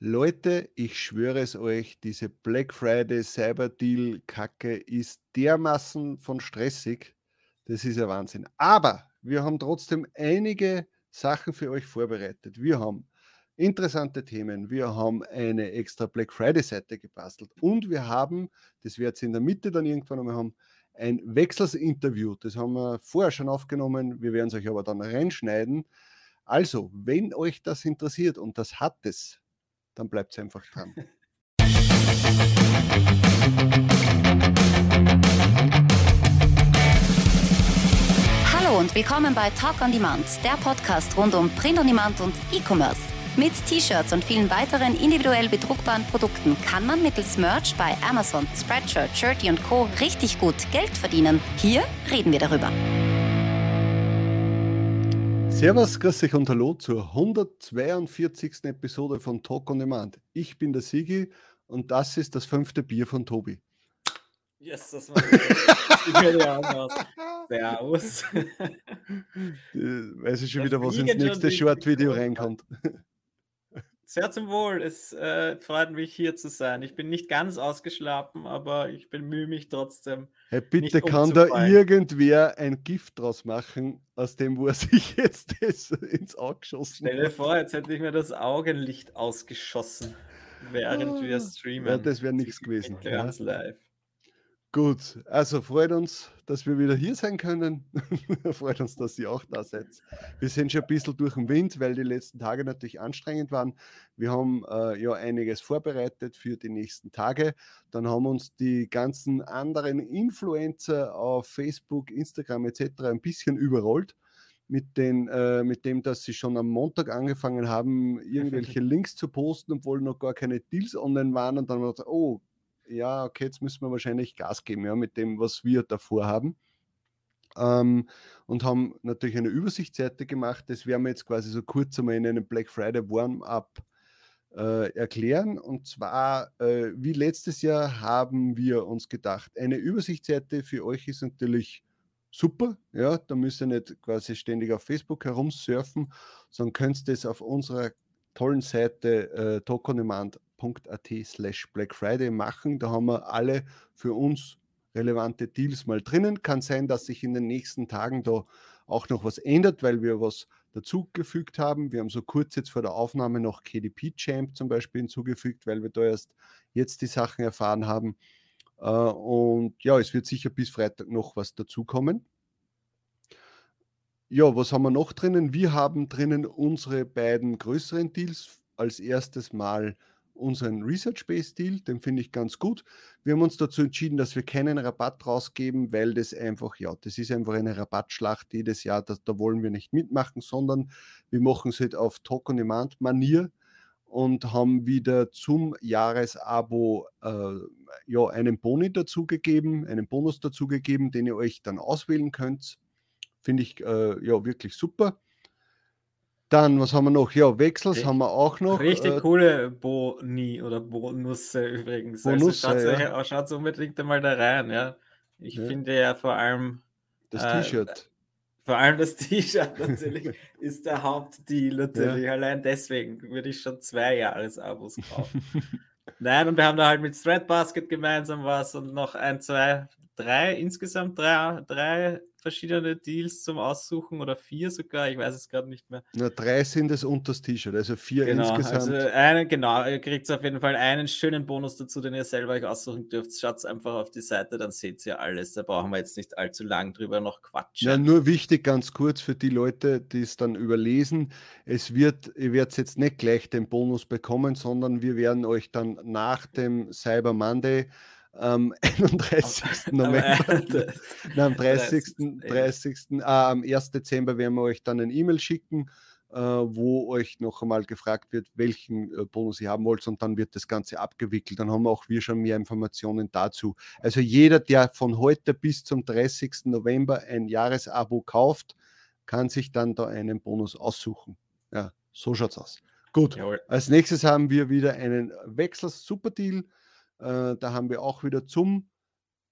Leute, ich schwöre es euch, diese Black Friday Cyber Deal Kacke ist dermaßen von stressig. Das ist ja Wahnsinn. Aber wir haben trotzdem einige Sachen für euch vorbereitet. Wir haben interessante Themen. Wir haben eine extra Black Friday Seite gebastelt und wir haben, das wird es in der Mitte dann irgendwann einmal haben, ein Wechselsinterview. Das haben wir vorher schon aufgenommen. Wir werden es euch aber dann reinschneiden. Also, wenn euch das interessiert und das hat es, dann bleibt einfach dran. Hallo und willkommen bei Talk on Demand, der Podcast rund um Print on Demand und E-Commerce. Mit T-Shirts und vielen weiteren individuell bedruckbaren Produkten kann man mittels Merch bei Amazon, Spreadshirt, Shirty und Co. richtig gut Geld verdienen. Hier reden wir darüber. Servus, grüß dich und hallo zur 142. Episode von Talk on Demand. Ich bin der Sigi und das ist das fünfte Bier von Tobi. Yes, das war das. Servus. Weiß ich schon wieder, was ins nächste Short-Video reinkommt. Sehr zum Wohl. Es äh, freut mich, hier zu sein. Ich bin nicht ganz ausgeschlafen, aber ich bemühe mich trotzdem. Hey, bitte kann da irgendwer ein Gift draus machen, aus dem, wo er sich jetzt ins Auge geschossen Stell dir vor, jetzt hätte ich mir das Augenlicht ausgeschossen, während wir ah. streamen. Ja, das wäre nichts gewesen. Ganz ja. live. Gut, also freut uns, dass wir wieder hier sein können. freut uns, dass ihr auch da seid. Wir sind schon ein bisschen durch den Wind, weil die letzten Tage natürlich anstrengend waren. Wir haben äh, ja einiges vorbereitet für die nächsten Tage. Dann haben uns die ganzen anderen Influencer auf Facebook, Instagram etc. ein bisschen überrollt. Mit, den, äh, mit dem, dass sie schon am Montag angefangen haben, irgendwelche Links zu posten, obwohl noch gar keine Deals online waren. Und dann haben wir gesagt, oh, ja, okay, jetzt müssen wir wahrscheinlich Gas geben, ja, mit dem, was wir davor haben. Ähm, und haben natürlich eine Übersichtsseite gemacht. Das werden wir jetzt quasi so kurz einmal in einem Black Friday Warm-up äh, erklären. Und zwar, äh, wie letztes Jahr, haben wir uns gedacht, eine Übersichtsseite für euch ist natürlich super. Ja, da müsst ihr nicht quasi ständig auf Facebook herumsurfen, sondern könnt es auf unserer tollen Seite äh, Tokonemand at slash Black Friday machen. Da haben wir alle für uns relevante Deals mal drinnen. Kann sein, dass sich in den nächsten Tagen da auch noch was ändert, weil wir was dazugefügt haben. Wir haben so kurz jetzt vor der Aufnahme noch KDP Champ zum Beispiel hinzugefügt, weil wir da erst jetzt die Sachen erfahren haben. Äh, und ja, es wird sicher bis Freitag noch was dazukommen. Ja, was haben wir noch drinnen? Wir haben drinnen unsere beiden größeren Deals. Als erstes mal unseren Research-Based Deal, den finde ich ganz gut. Wir haben uns dazu entschieden, dass wir keinen Rabatt rausgeben, weil das einfach, ja, das ist einfach eine Rabattschlacht jedes Jahr, das, da wollen wir nicht mitmachen, sondern wir machen es halt auf Talk-on-Demand-Manier und haben wieder zum Jahresabo äh, ja, einen Boni dazugegeben, einen Bonus dazugegeben, den ihr euch dann auswählen könnt. Finde ich äh, ja wirklich super. Dann, was haben wir noch? Ja, Wechsels haben wir auch noch. Richtig äh, coole Boni oder Bonusse übrigens. Bonusse, also schaut, ja. schaut unbedingt einmal da rein. Ja. Ich ja. finde ja vor allem. Das äh, T-Shirt. Vor allem das T-Shirt natürlich ist der Hauptdeal natürlich. Ja. Allein deswegen würde ich schon zwei Jahresabos kaufen. Nein, und wir haben da halt mit Threadbasket gemeinsam was und noch ein, zwei, drei, insgesamt drei, drei verschiedene Deals zum Aussuchen oder vier sogar, ich weiß es gerade nicht mehr. Na, drei sind es unter das T-Shirt, also vier genau, insgesamt. Also eine, genau, ihr kriegt auf jeden Fall einen schönen Bonus dazu, den ihr selber euch aussuchen dürft. Schaut einfach auf die Seite, dann seht ihr alles. Da brauchen wir jetzt nicht allzu lang drüber noch quatschen. Ja, nur wichtig, ganz kurz für die Leute, die es dann überlesen. Es wird, ihr werdet jetzt nicht gleich den Bonus bekommen, sondern wir werden euch dann nach dem Cyber Monday am 31. November, nein, am 30. 30. Äh, am 1. Dezember werden wir euch dann ein E-Mail schicken, äh, wo euch noch einmal gefragt wird, welchen äh, Bonus ihr haben wollt und dann wird das Ganze abgewickelt. Dann haben auch wir schon mehr Informationen dazu. Also jeder, der von heute bis zum 30. November ein Jahresabo kauft, kann sich dann da einen Bonus aussuchen. Ja, so schaut's aus. Gut, Jawohl. als nächstes haben wir wieder einen Wechsels Super Deal äh, da haben wir auch wieder zum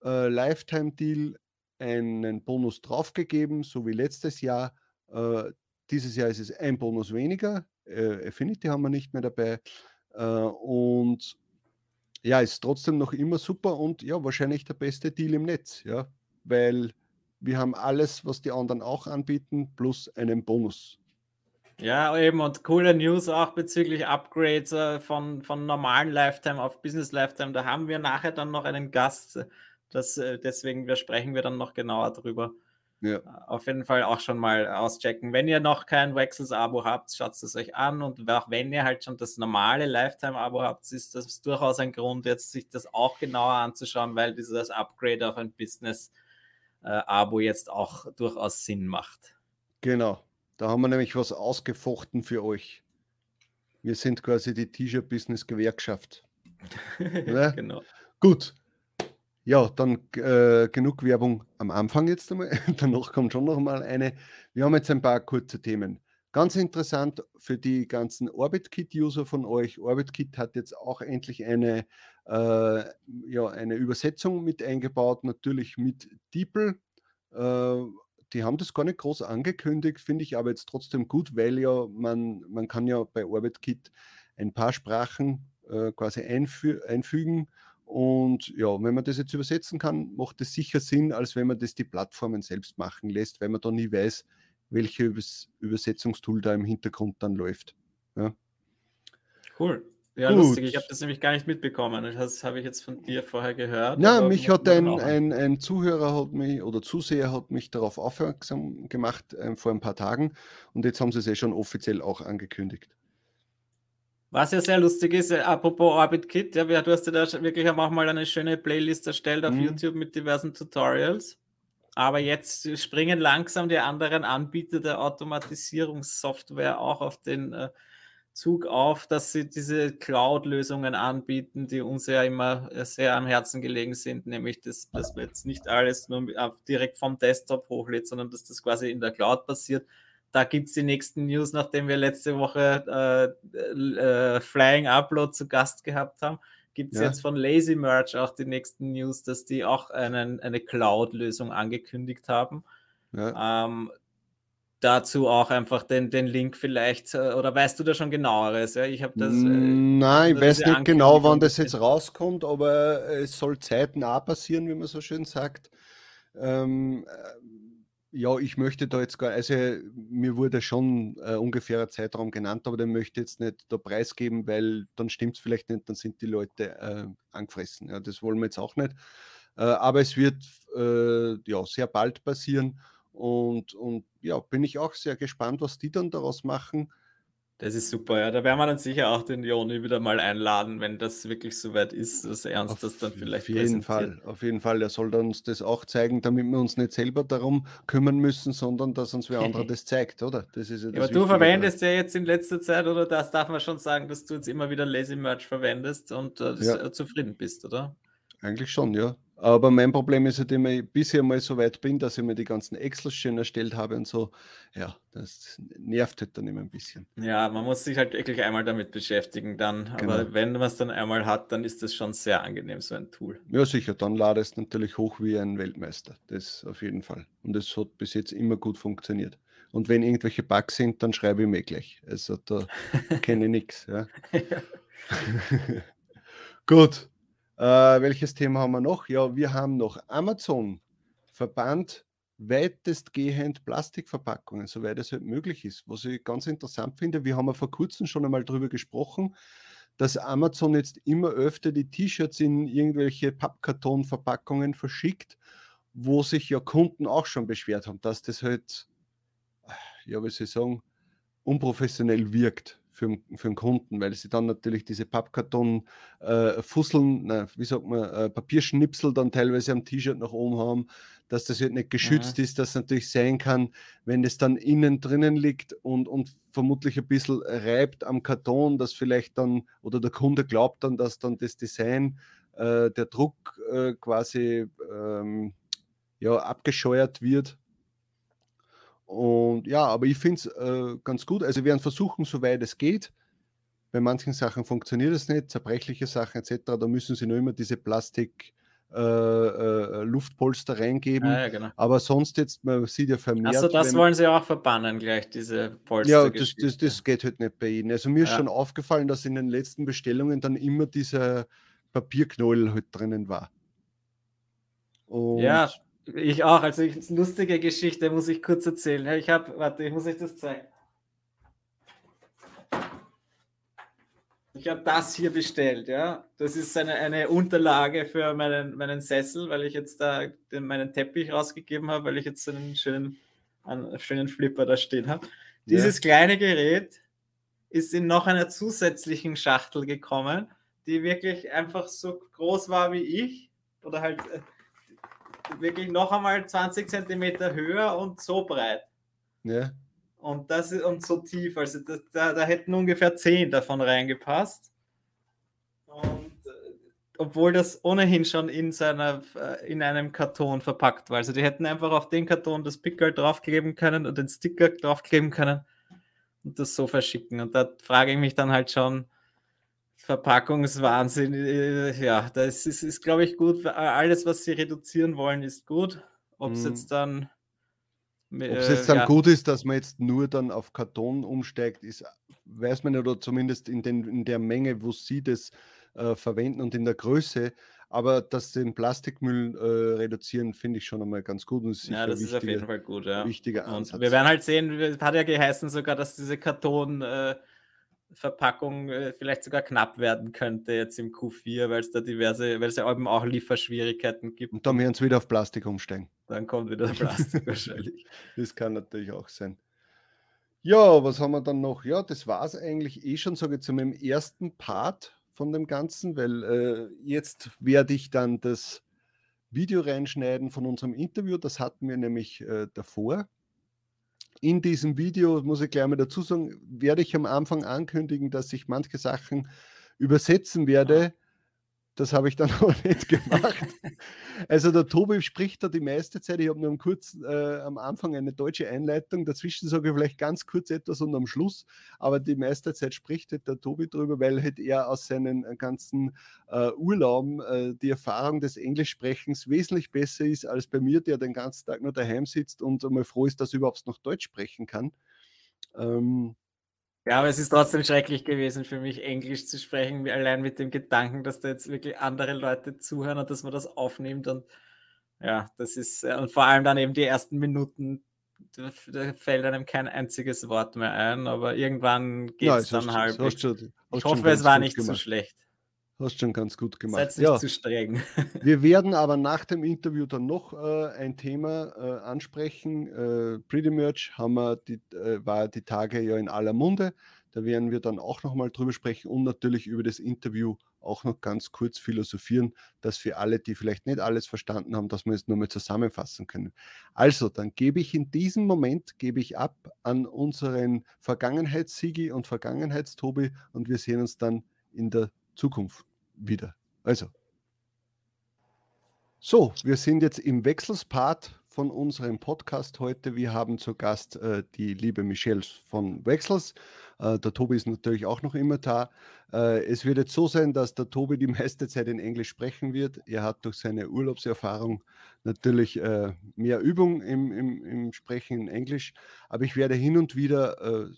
äh, Lifetime-Deal einen Bonus draufgegeben, so wie letztes Jahr. Äh, dieses Jahr ist es ein Bonus weniger. Äh, Affinity haben wir nicht mehr dabei. Äh, und ja, ist trotzdem noch immer super und ja, wahrscheinlich der beste Deal im Netz, ja, weil wir haben alles, was die anderen auch anbieten, plus einen Bonus. Ja, eben und coole News auch bezüglich Upgrades äh, von, von normalen Lifetime auf Business Lifetime. Da haben wir nachher dann noch einen Gast. Das, äh, deswegen wir sprechen wir dann noch genauer drüber. Ja. Auf jeden Fall auch schon mal auschecken. Wenn ihr noch kein Wechsels-Abo habt, schaut es euch an. Und auch wenn ihr halt schon das normale Lifetime-Abo habt, ist das durchaus ein Grund, jetzt sich das auch genauer anzuschauen, weil dieses Upgrade auf ein Business-Abo jetzt auch durchaus Sinn macht. Genau. Da haben wir nämlich was ausgefochten für euch. Wir sind quasi die T-Shirt-Business-Gewerkschaft. genau. Gut. Ja, dann äh, genug Werbung am Anfang jetzt einmal. Danach kommt schon noch mal eine. Wir haben jetzt ein paar kurze Themen. Ganz interessant für die ganzen OrbitKit-User von euch. OrbitKit hat jetzt auch endlich eine, äh, ja, eine Übersetzung mit eingebaut, natürlich mit DeepL. Äh, die haben das gar nicht groß angekündigt, finde ich aber jetzt trotzdem gut, weil ja man, man kann ja bei OrbitKit ein paar Sprachen äh, quasi einfü einfügen und ja, wenn man das jetzt übersetzen kann, macht es sicher Sinn, als wenn man das die Plattformen selbst machen lässt, weil man da nie weiß, welche Übers Übersetzungstool da im Hintergrund dann läuft. Ja. Cool. Ja, Gut. lustig. Ich habe das nämlich gar nicht mitbekommen. Das habe ich jetzt von dir vorher gehört. Na, mich hat ein, ein, ein, Zuhörer hat mich oder Zuseher hat mich darauf aufmerksam gemacht äh, vor ein paar Tagen und jetzt haben sie es ja schon offiziell auch angekündigt. Was ja sehr lustig ist, äh, apropos Orbit Kit, ja, du hast ja da wirklich auch mal eine schöne Playlist erstellt auf mhm. YouTube mit diversen Tutorials. Aber jetzt springen langsam die anderen Anbieter der Automatisierungssoftware auch auf den äh, Zug auf, dass sie diese Cloud-Lösungen anbieten, die uns ja immer äh, sehr am Herzen gelegen sind, nämlich dass, dass man jetzt nicht alles nur direkt vom Desktop hochlädt, sondern dass das quasi in der Cloud passiert da gibt es die nächsten News, nachdem wir letzte Woche äh, äh, Flying Upload zu Gast gehabt haben. Gibt es ja. jetzt von Lazy Merch auch die nächsten News, dass die auch einen, eine Cloud-Lösung angekündigt haben. Ja. Ähm, dazu auch einfach den, den Link vielleicht, äh, oder weißt du da schon genaueres? Ja, ich habe das. Äh, Nein, ich weiß nicht genau, wann das jetzt rauskommt, aber es soll zeitnah passieren, wie man so schön sagt. Ähm, ja, ich möchte da jetzt gar, also mir wurde schon äh, ungefähr Zeitraum genannt, aber den möchte ich jetzt nicht da preisgeben, weil dann stimmt es vielleicht nicht, dann sind die Leute äh, angefressen. Ja, das wollen wir jetzt auch nicht. Äh, aber es wird äh, ja sehr bald passieren und, und ja, bin ich auch sehr gespannt, was die dann daraus machen. Das ist super, ja. Da werden wir dann sicher auch den Joni wieder mal einladen, wenn das wirklich soweit ist, dass er uns auf, das dann vielleicht Auf jeden Fall, auf jeden Fall. Er soll uns das auch zeigen, damit wir uns nicht selber darum kümmern müssen, sondern dass uns wer andere das zeigt, oder? Das ist ja, das aber du verwendest ja jetzt in letzter Zeit, oder das darf man schon sagen, dass du jetzt immer wieder Lazy Merch verwendest und äh, ja. zufrieden bist, oder? Eigentlich schon, ja. Aber mein Problem ist halt immer, bisher mal so weit bin, dass ich mir die ganzen Excels schön erstellt habe und so. Ja, das nervt halt dann immer ein bisschen. Ja, man muss sich halt wirklich einmal damit beschäftigen dann. Genau. Aber wenn man es dann einmal hat, dann ist das schon sehr angenehm, so ein Tool. Ja, sicher. Dann lade es natürlich hoch wie ein Weltmeister. Das auf jeden Fall. Und es hat bis jetzt immer gut funktioniert. Und wenn irgendwelche Bugs sind, dann schreibe ich mir gleich. Also da kenne ich nichts. Ja. gut. Äh, welches Thema haben wir noch? Ja, wir haben noch Amazon verbannt weitestgehend Plastikverpackungen, soweit es halt möglich ist. Was ich ganz interessant finde, wir haben ja vor kurzem schon einmal darüber gesprochen, dass Amazon jetzt immer öfter die T-Shirts in irgendwelche Pappkartonverpackungen verschickt, wo sich ja Kunden auch schon beschwert haben, dass das halt, ja, wie soll ich sagen, unprofessionell wirkt für, für den Kunden, weil sie dann natürlich diese Pappkarton äh, wie sagt man, äh, Papierschnipsel dann teilweise am T-Shirt nach oben haben, dass das halt nicht geschützt ja. ist, dass natürlich sein kann, wenn es dann innen drinnen liegt und, und vermutlich ein bisschen reibt am Karton, dass vielleicht dann, oder der Kunde glaubt dann, dass dann das Design, äh, der Druck äh, quasi ähm, ja, abgescheuert wird und ja, aber ich finde es äh, ganz gut. Also wir werden versuchen, soweit es geht. Bei manchen Sachen funktioniert es nicht, zerbrechliche Sachen etc. Da müssen sie nur immer diese Plastik äh, äh, Luftpolster reingeben. Ah, ja, genau. Aber sonst jetzt, man sieht ja vermehrt. Also das wenn- wollen sie auch verbannen gleich, diese Polster. ja, das, das, das geht halt nicht bei ihnen. Also mir ist Ja. schon aufgefallen, dass in den letzten Bestellungen dann immer dieser Papierknäuel halt drinnen war. Und Ja, ich auch. Also ich, lustige Geschichte muss ich kurz erzählen. Ich habe, warte, ich muss euch das zeigen. Ich habe das hier bestellt, ja. Das ist eine, eine Unterlage für meinen, meinen Sessel, weil ich jetzt da den, meinen Teppich rausgegeben habe, weil ich jetzt so einen schönen, einen schönen Flipper da stehen habe. Ja. Dieses kleine Gerät ist in noch einer zusätzlichen Schachtel gekommen, die wirklich einfach so groß war wie ich oder halt äh, wirklich noch einmal 20 Zentimeter höher und so breit. ja, Und das ist und so tief. Also das, da, da hätten ungefähr 10 davon reingepasst. Und äh, obwohl das ohnehin schon in seiner äh, in einem Karton verpackt war. Also die hätten einfach auf den Karton das Pickel draufkleben können und den Sticker draufkleben können und das so verschicken. Und da frage ich mich dann halt schon, Verpackungswahnsinn, äh, ja, das ist, ist glaube ich, gut. Alles, was sie reduzieren wollen, ist gut. Ob es Mhm. jetzt dann. Ob es jetzt dann gut ist, dass man jetzt nur dann auf Karton umsteigt, ist, weiß man nicht, oder zumindest in, den, in der Menge, wo sie das äh, verwenden und in der Größe. Aber dass sie den Plastikmüll äh, reduzieren, finde ich schon einmal ganz gut. Und Ja, das ist auf jeden Fall gut, ja. wichtiger Und Ansatz. wir werden halt sehen, es hat ja geheißen sogar, dass diese Kartonverpackung äh, Verpackung, äh, vielleicht sogar knapp werden könnte jetzt im Q4, weil es da diverse, weil es ja eben auch Lieferschwierigkeiten gibt. Und dann werden sie wieder auf Plastik umsteigen. Dann kommt wieder der Plastik wahrscheinlich. Das kann natürlich auch sein. Ja, was haben wir dann noch? Ja, das war es eigentlich eh schon, sage ich, zu meinem ersten Part von dem Ganzen, weil äh, jetzt werde ich dann das Video reinschneiden von unserem Interview. Das hatten wir nämlich äh, davor. In diesem Video, muss ich gleich mal dazu sagen, werde ich am Anfang ankündigen, dass ich manche Sachen übersetzen werde. Das habe ich dann aber nicht gemacht. Also der Tobi spricht da die meiste Zeit. Ich habe nur am, kurz, äh, am Anfang eine deutsche Einleitung. Dazwischen sage ich vielleicht ganz kurz etwas und am Schluss. Aber die meiste Zeit spricht halt der Tobi drüber, weil halt er aus seinen äh, ganzen äh, Urlauben äh, die Erfahrung des Englischsprechens wesentlich besser ist als bei mir, der den ganzen Tag nur daheim sitzt und einmal froh ist, dass er überhaupt noch Deutsch sprechen kann. Ähm, Ja, aber es ist trotzdem schrecklich gewesen für mich, Englisch zu sprechen, allein mit dem Gedanken, dass da jetzt wirklich andere Leute zuhören und dass man das aufnimmt. Und ja, das ist, äh, und vor allem dann eben die ersten Minuten, da, fällt einem kein einziges Wort mehr ein, aber irgendwann geht es dann halb. Ich hoffe, es war nicht so gemacht. schlecht. Hast schon ganz gut gemacht. Seid nicht Ja. zu streng. Wir werden aber nach dem Interview dann noch äh, ein Thema äh, ansprechen. Äh, Pretty Merch haben wir die, äh, war die Tage ja in aller Munde. Da werden wir dann auch nochmal drüber sprechen und natürlich über das Interview auch noch ganz kurz philosophieren, dass für alle, die vielleicht nicht alles verstanden haben, dass wir es nur mal zusammenfassen können. Also, dann gebe ich in diesem Moment, gebe ich ab an unseren Vergangenheitssigi und Vergangenheitstobi und wir sehen uns dann in der Zukunft wieder. Also, so, wir sind jetzt im Wechselspart von unserem Podcast heute. Wir haben zu Gast äh, die liebe Michelle von Wechsels. Äh, der Tobi ist natürlich auch noch immer da. Äh, es wird jetzt so sein, dass der Tobi die meiste Zeit in Englisch sprechen wird. Er hat durch seine Urlaubserfahrung natürlich äh, mehr Übung im, im, im Sprechen in Englisch. Aber ich werde hin und wieder äh,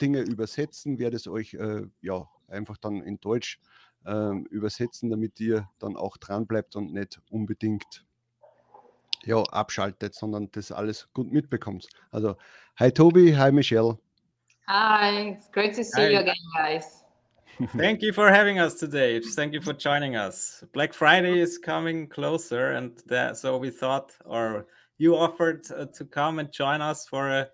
Dinge übersetzen, werde es euch äh, ja einfach dann in Deutsch ähm, übersetzen, damit ihr dann auch dran bleibt und nicht unbedingt ja, abschaltet, sondern das alles gut mitbekommt. Also, hi Tobi, hi Michelle. Hi, it's great to see Hi. you again, guys. Thank you for having us today. Thank you for joining us. Black Friday is coming closer, and that, so we thought, or you offered uh, to come and join us for a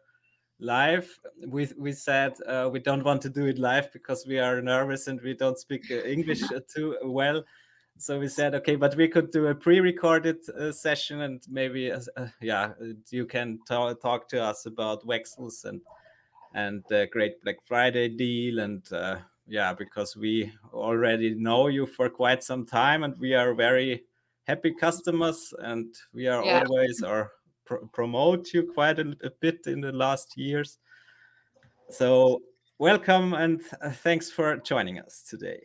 live. We we said uh, we don't want to do it live because we are nervous and we don't speak uh, English uh, too well. So we said, okay, but we could do a pre-recorded uh, session, and maybe, uh, yeah, you can talk to us about Wexels and and the great Black Friday deal, and uh, yeah, because we already know you for quite some time, and we are very happy customers, and we are Yeah. always or pr- promote you quite a, a bit in the last years. So welcome and uh, thanks for joining us today.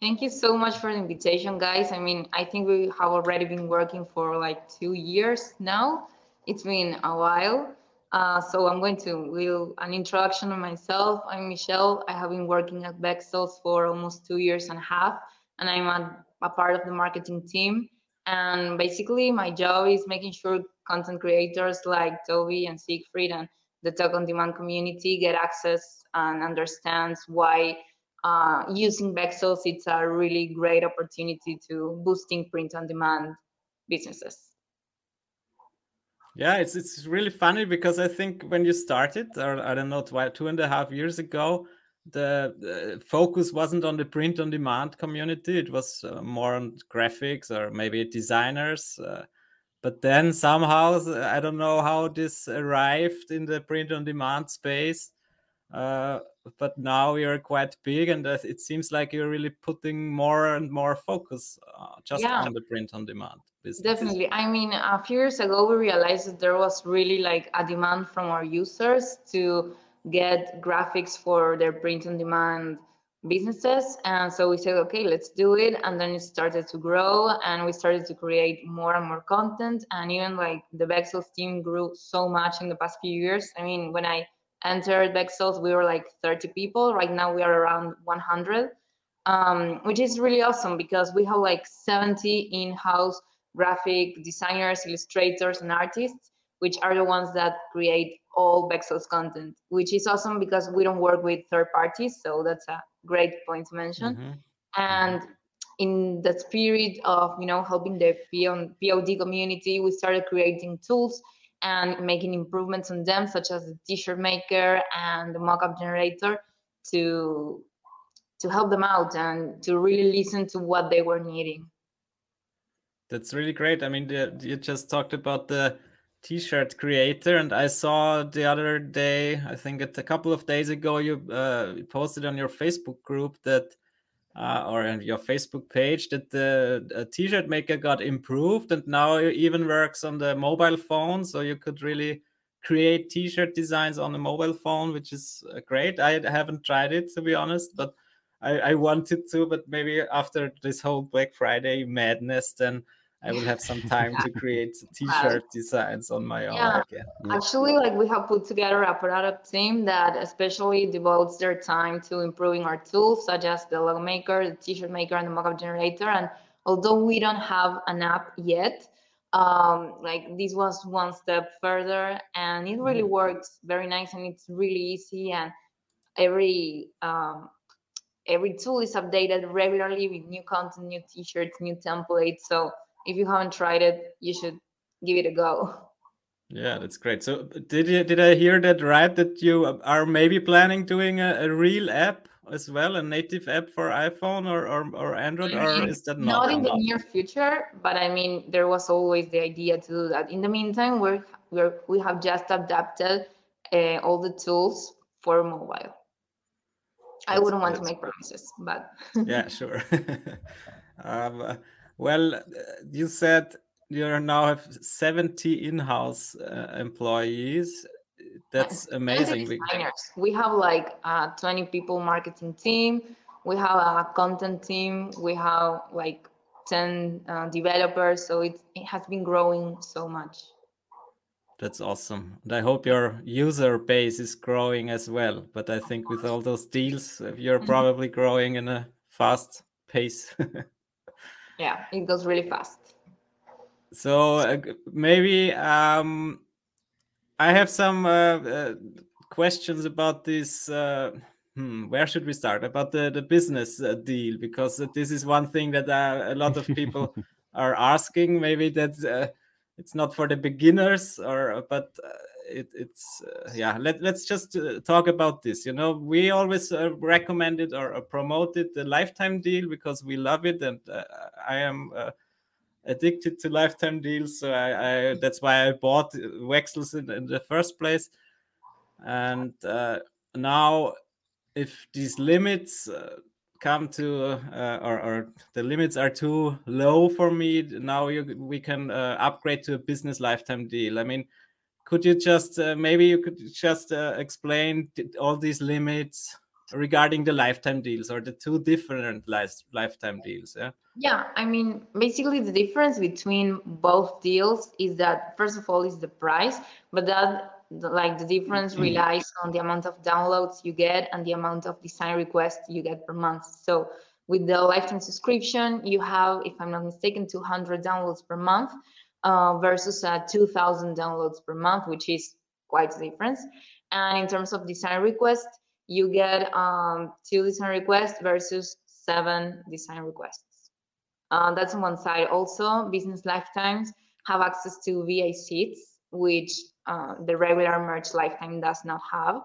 Thank you so much for the invitation, guys. I mean, I think we have already been working for like two years now. It's been a while. Uh, so I'm going to will an introduction of myself. I'm Michelle. I have been working at Bexels for almost two years and a half, and I'm a, a part of the marketing team. And basically, my job is making sure content creators like Toby and Siegfried and the Talk on Demand community get access and understands why uh, using Bexels, it's a really great opportunity to boosting print on demand businesses. Yeah, it's it's really funny because I think when you started, or I don't know, two and a half years ago, the, the focus wasn't on the print on demand community. It was uh, more on graphics or maybe designers. Uh, but then somehow, I don't know how this arrived in the print on demand space. Uh, but now you're quite big, and it seems like you're really putting more and more focus uh, just yeah. on the print on demand business. Definitely. I mean, a few years ago, we realized that there was really like a demand from our users to get graphics for their print on demand businesses. And so we said okay let's do it. And then it started to grow and we started to create more and more content. And even like the Bexels team grew so much in the past few years. I mean when i entered Bexels, we were like 30 people. Right now we are around 100, um, which is really awesome because we have like 70 in-house graphic designers, illustrators, and artists, which are the ones that create all Bexels content, which is awesome because we don't work with third parties. So that's a great point to mention. Mm-hmm. And in the spirit of you know helping the POD community, we started creating tools and making improvements on them, such as the t-shirt maker and the mockup generator, to to help them out and to really listen to what they were needing. That's really great. I mean, the, you just talked about the t-shirt creator, and I saw the other day, I think it's a couple of days ago, you uh, posted on your Facebook group that uh, or on your Facebook page that the t-shirt maker got improved and now it even works on the mobile phone. So you could really create t-shirt designs on a mobile phone, which is uh, great. I haven't tried it to be honest, but I, I wanted to. But maybe after this whole Black Friday madness, then I will have some time to create t-shirt designs on my own yeah. again. Actually, like we have put together a product team that especially devotes their time to improving our tools, such as the logo maker, the t-shirt maker, and the mockup generator. And although we don't have an app yet, um, like this was one step further, and it really mm-hmm. works very nice, and it's really easy, and every um, every tool is updated regularly with new content, new t-shirts, new templates. So if you haven't tried it, you should give it a go. Yeah, that's great. So did you did I hear that right? That you are maybe planning doing a, a real app as well, a native app for iPhone or or, or Android, or is that not? Not in the near future, but I mean, there was always the idea to do that. In the meantime, we're, we're we have just adapted uh, all the tools for mobile. That's, I wouldn't want to make promises, but yeah, sure. um, well, uh, you said you now have 70 in-house uh, employees. That's amazing. We have like a 20 people marketing team. We have a content team. We have like 10 uh, developers. So it, it has been growing so much. That's awesome. And I hope your user base is growing as well. But I think with all those deals, you're probably growing in a fast pace. yeah it goes really fast. So uh, maybe um i have some uh, uh, questions about this uh, hmm, where should we start? About the the business uh, deal because this is one thing that uh, a lot of people are asking. Maybe that it's not for the beginners or but it, it's uh, yeah let, let's just uh, talk about this you know? We always uh, recommended or, or promoted the lifetime deal because we love it and uh, i am uh, addicted to lifetime deals so I, I, that's why i bought Wexels in, in the first place. And uh, now if these limits come to or, or, the limits are too low for me now you, we can upgrade to a business lifetime deal. I mean could you just uh, maybe you could just uh, explain all these limits regarding the lifetime deals or the two different lifetime deals yeah yeah i mean basically the difference between both deals is that first of all is the price but that like the difference mm-hmm. relies on the amount of downloads you get and the amount of design requests you get per month so with the lifetime subscription you have if i'm not mistaken 200 downloads per month uh, versus uh, 2000 downloads per month which is quite a difference and in terms of design requests you get um, two design requests versus seven design requests. Uh, that's on one side. Also, business lifetimes have access to VA seats, which uh, the regular merch lifetime does not have.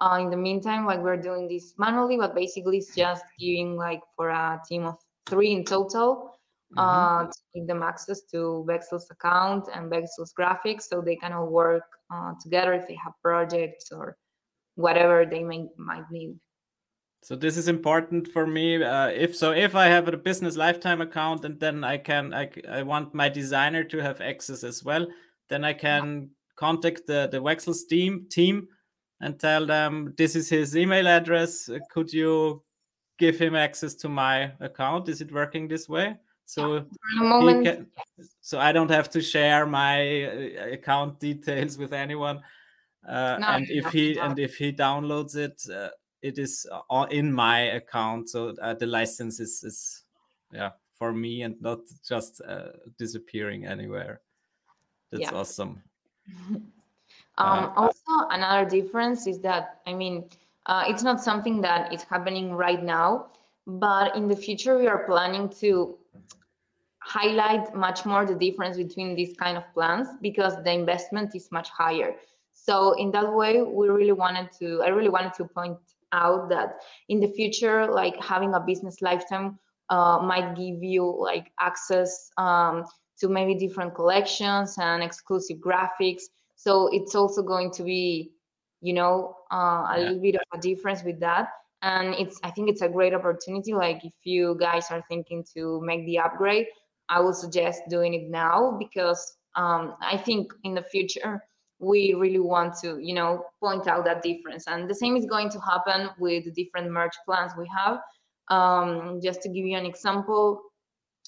Uh, in the meantime, like we're doing this manually, but basically it's just giving like for a team of three in total, mm-hmm. uh, to give them access to Vexel's account and Vexel's graphics, so they can all work uh, together if they have projects or whatever they may might need. So this is important for me. Uh, if so, if I have a business lifetime account and then I can, I, I want my designer to have access as well, then I can yeah. contact the the Vexels team team and tell them this is his email address. Could you give him access to my account? Is it working this way? So can, so I don't have to share my uh, account details with anyone. Uh, no, and if he and if he downloads it, uh, it is all in my account. So uh, the license is is yeah for me and not just uh, disappearing anywhere. That's yeah. awesome. um, also, another difference is that I mean, uh, it's not something that is happening right now, but in the future we are planning to highlight much more the difference between these kind of plans because the investment is much higher so in that way, we really wanted to, I really wanted to point out that in the future, like having a business lifetime uh, might give you like access um, to maybe different collections and exclusive graphics. So it's also going to be, you know, uh, a yeah. little bit of a difference with that. And it's, I think it's a great opportunity. Like if you guys are thinking to make the upgrade, I would suggest doing it now because um, I think in the future, we really want to you know point out that difference. And the same is going to happen with the different merch plans we have. Um, just to give you an example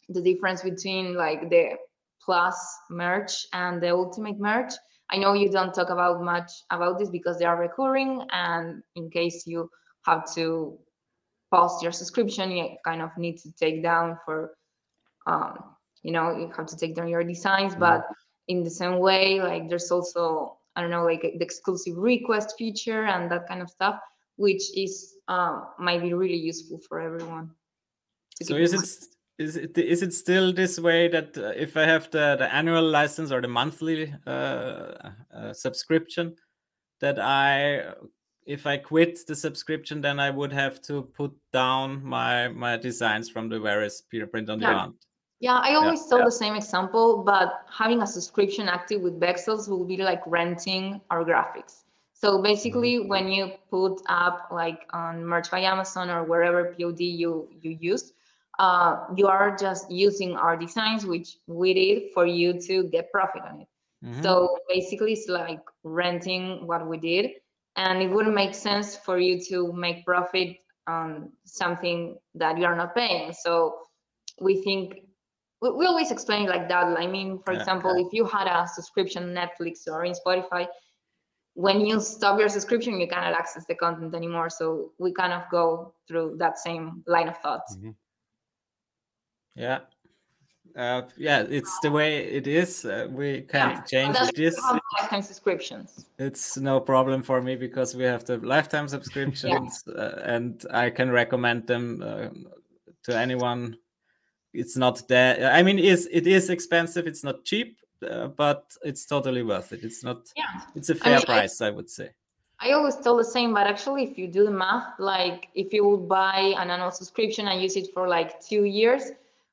the difference between like the plus merch and the ultimate merch i know you don't talk about much about this because they are recurring and in case you have to post your subscription you kind of need to take down for um, you know you have to take down your designs mm-hmm. but in the same way like there's also i don't know like the exclusive request feature and that kind of stuff which is um, might be really useful for everyone so is it is it is it still this way that uh, if i have the the annual license or the monthly uh, uh, subscription that i if i quit the subscription then i would have to put down my my designs from the various peer print on demand yeah. I always yeah, tell yeah. the same example, but having a subscription active with Vexels will be like renting our graphics. So basically, mm-hmm. when you put up like on Merch by Amazon or wherever POD you you use, uh, you are just using our designs, which we did for you to get profit on it. Mm-hmm. So basically, it's like renting what we did, and it wouldn't make sense for you to make profit on something that you are not paying. So we think we, we always explain like that. I mean, for yeah, example, if you had a subscription Netflix or in Spotify, when you stop your subscription, you cannot access the content anymore. So we kind of go through that same line of thought. Mm-hmm. Yeah. Uh, yeah, it's the way it is. Uh, we can't yeah. change it. This lifetime subscriptions. It's no problem for me because we have the lifetime subscriptions, yeah. uh, and I can recommend them uh, to anyone it's not that i mean it is it is expensive it's not cheap uh, but it's totally worth it. It's not yeah. it's a fair I mean, price I, I, would say. I always tell the same but actually if you do the math like if you would buy an annual subscription and use it for like two years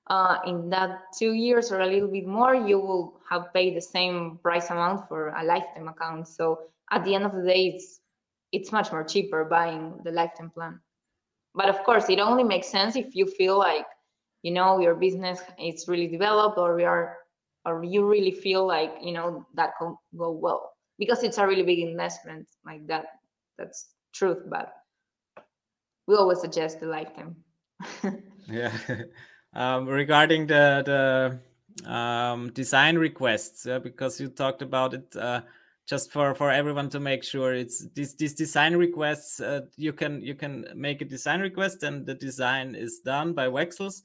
uh, in that two years or a little bit more you will have paid the same price amount for a lifetime account. So at the end of the day it's it's much more cheaper buying the lifetime plan. But of course it only makes sense if you feel like you know your business is really developed or are or you really feel like you know that can go well because it's a really big investment like that that's truth but we always suggest the lifetime. yeah. Um, regarding the the um, design requests, uh, because you talked about it, uh, just for for everyone to make sure it's these these design requests. Uh, you can you can make a design request and the design is done by Wexels,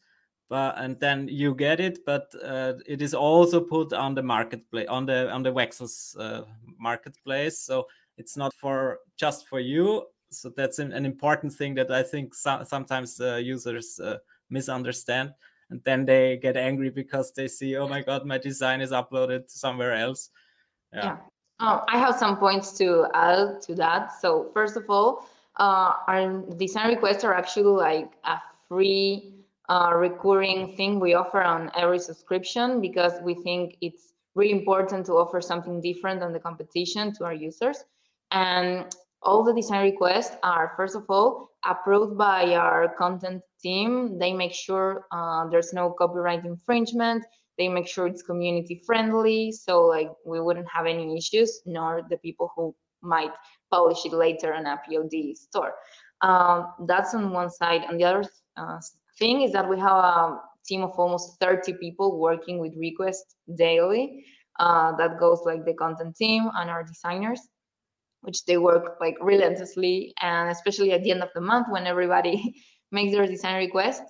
but and then you get it. But uh, it is also put on the marketplace on the on the Wexels uh, marketplace. So it's not for just for you. So that's an, an important thing that I think so, sometimes uh, users uh, misunderstand, and then they get angry because they see, oh my god, my design is uploaded somewhere else. Yeah. yeah. Um, I have some points to add to that. So first of all, uh, our design requests are actually like a free uh, recurring thing we offer on every subscription because we think it's really important to offer something different than the competition to our users. And all the design requests are, first of all, approved by our content team. They make sure uh, there's no copyright infringement. They make sure it's community friendly. So like we wouldn't have any issues, nor the people who might publish it later on a POD store. Um, that's on one side. And the other uh, thing is that we have a team of almost 30 people working with requests daily. Uh, that goes like the content team and our designers which they work like relentlessly and especially at the end of the month when everybody makes their design request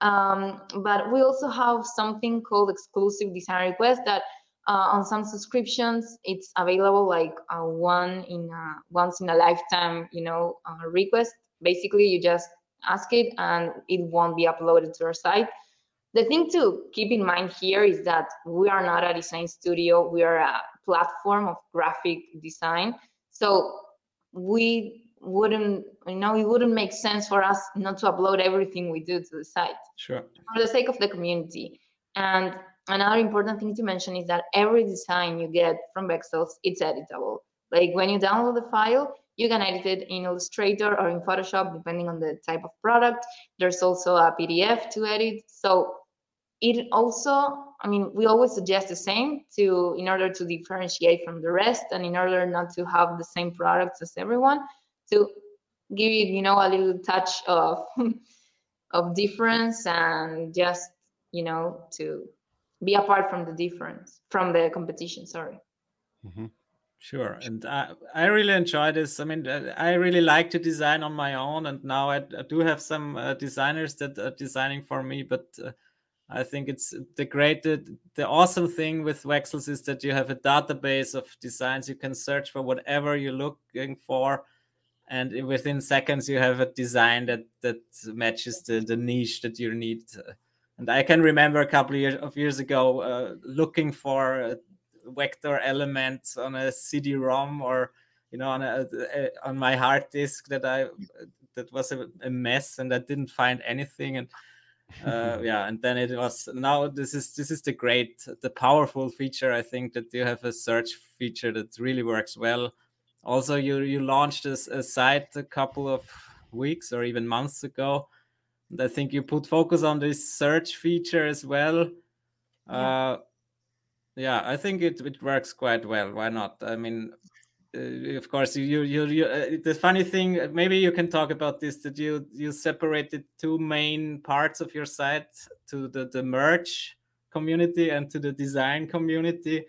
um, but we also have something called exclusive design request that uh, on some subscriptions it's available like uh, one in a, once in a lifetime you know uh, request basically you just ask it and it won't be uploaded to our site the thing to keep in mind here is that we are not a design studio we are a platform of graphic design so we wouldn't, you know, it wouldn't make sense for us not to upload everything we do to the site. Sure. For the sake of the community. And another important thing to mention is that every design you get from Wexels, it's editable. Like when you download the file, you can edit it in Illustrator or in Photoshop, depending on the type of product. There's also a PDF to edit. So it also I mean, we always suggest the same to in order to differentiate from the rest and in order not to have the same products as everyone, to give it, you know, a little touch of of difference and just, you know, to be apart from the difference from the competition. Sorry. Mm-hmm. Sure, and I, I really enjoy this. I mean, uh, I really like to design on my own, and now I, I do have some uh, designers that are designing for me, but. Uh, I think it's the great, the, the awesome thing with Wexels is that you have a database of designs. You can search for whatever you're looking for, and within seconds you have a design that that matches the the niche that you need. And I can remember a couple of years, of years ago uh, looking for vector elements on a CD-ROM or you know on a, a, on my hard disk that I that was a, a mess and I didn't find anything and uh, yeah and then it was now this is this is the great the powerful feature i think that you have a search feature that really works well also you you launched a, a site a couple of weeks or even months ago and i think you put focus on this search feature as well yeah. uh yeah i think it, it works quite well. Why not? I mean uh, of course you you, you uh, the funny thing uh, maybe you can talk about this that you you separated two main parts of your site to the the merch community and to the design community.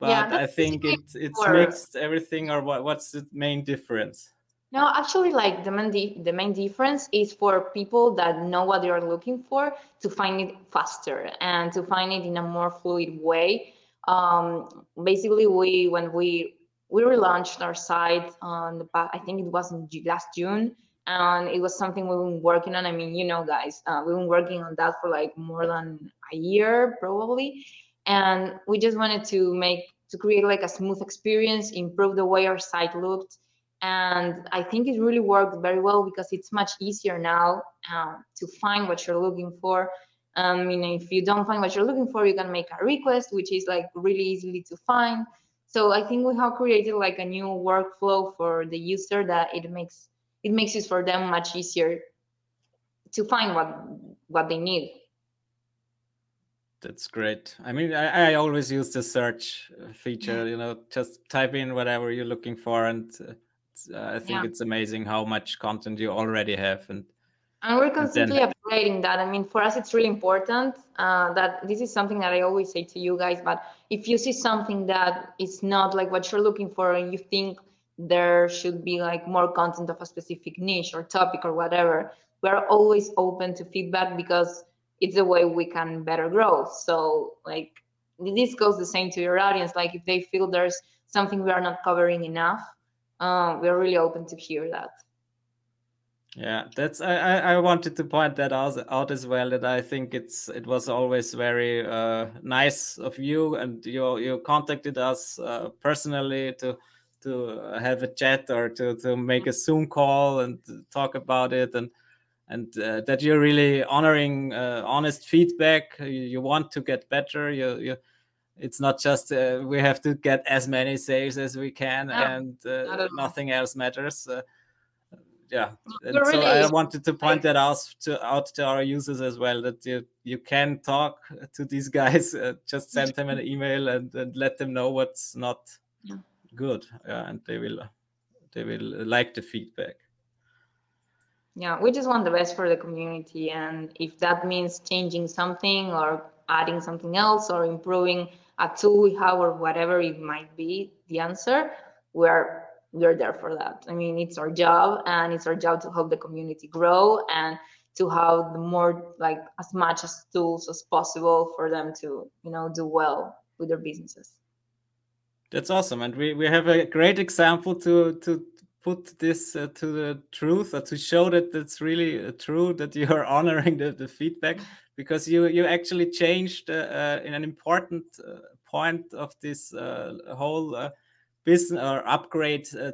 But yeah, i think it it's mixed. Everything or what what's the main difference? No actually like the main the main difference is for people that know what they are looking for to find it faster and to find it in a more fluid way um, basically we when we we relaunched our site on the I think it was in last June, and it was something we've been working on. I mean, you know, guys, uh, we've been working on that for like more than a year probably, and we just wanted to make to create like a smooth experience, improve the way our site looked, and I think it really worked very well because it's much easier now um, to find what you're looking for. Um, I mean, if you don't find what you're looking for, you can make a request, which is like really easily to find. So I think we have created like a new workflow for the user that it makes it makes it for them much easier to find what what they need. That's great. I mean, I, I always use the search feature. You know, just type in whatever you're looking for, and uh, uh, I think yeah. it's amazing how much content you already have and and we're constantly then, upgrading that. I mean, for us, it's really important uh, that this is something that I always say to you guys. But if you see something that is not like what you're looking for, and you think there should be like more content of a specific niche or topic or whatever, we're always open to feedback because it's the way we can better grow. So, like, this goes the same to your audience. Like, if they feel there's something we are not covering enough, uh, we're really open to hear that. Yeah, that's I, I wanted to point that out, out as well. That I think it's it was always very uh, nice of you, and you you contacted us uh, personally to to have a chat or to to make a Zoom call and talk about it, and and uh, that you're really honoring uh, honest feedback. You, you, want to get better. You you it's not just uh, we have to get as many sales as we can, and uh, nothing else matters yeah. And so really i wanted to point that out to out to our users as well that you you can talk to these guys uh, just send them an email and, and let them know what's not yeah. good. Yeah, and they will they will like the feedback. Yeah we just want the best for the community and if that means changing something or adding something else or improving a tool we have or whatever it might be the answer we're we're there for that. I mean, it's our job, and it's our job to help the community grow and to have the more like as much as tools as possible for them to you know do well with their businesses. That's awesome, and we we have a great example to to put this uh, to the truth or to show that it's really uh, true that you are honoring the, the feedback because you you actually changed uh, uh in an important uh, point of this uh, whole business or upgrade uh,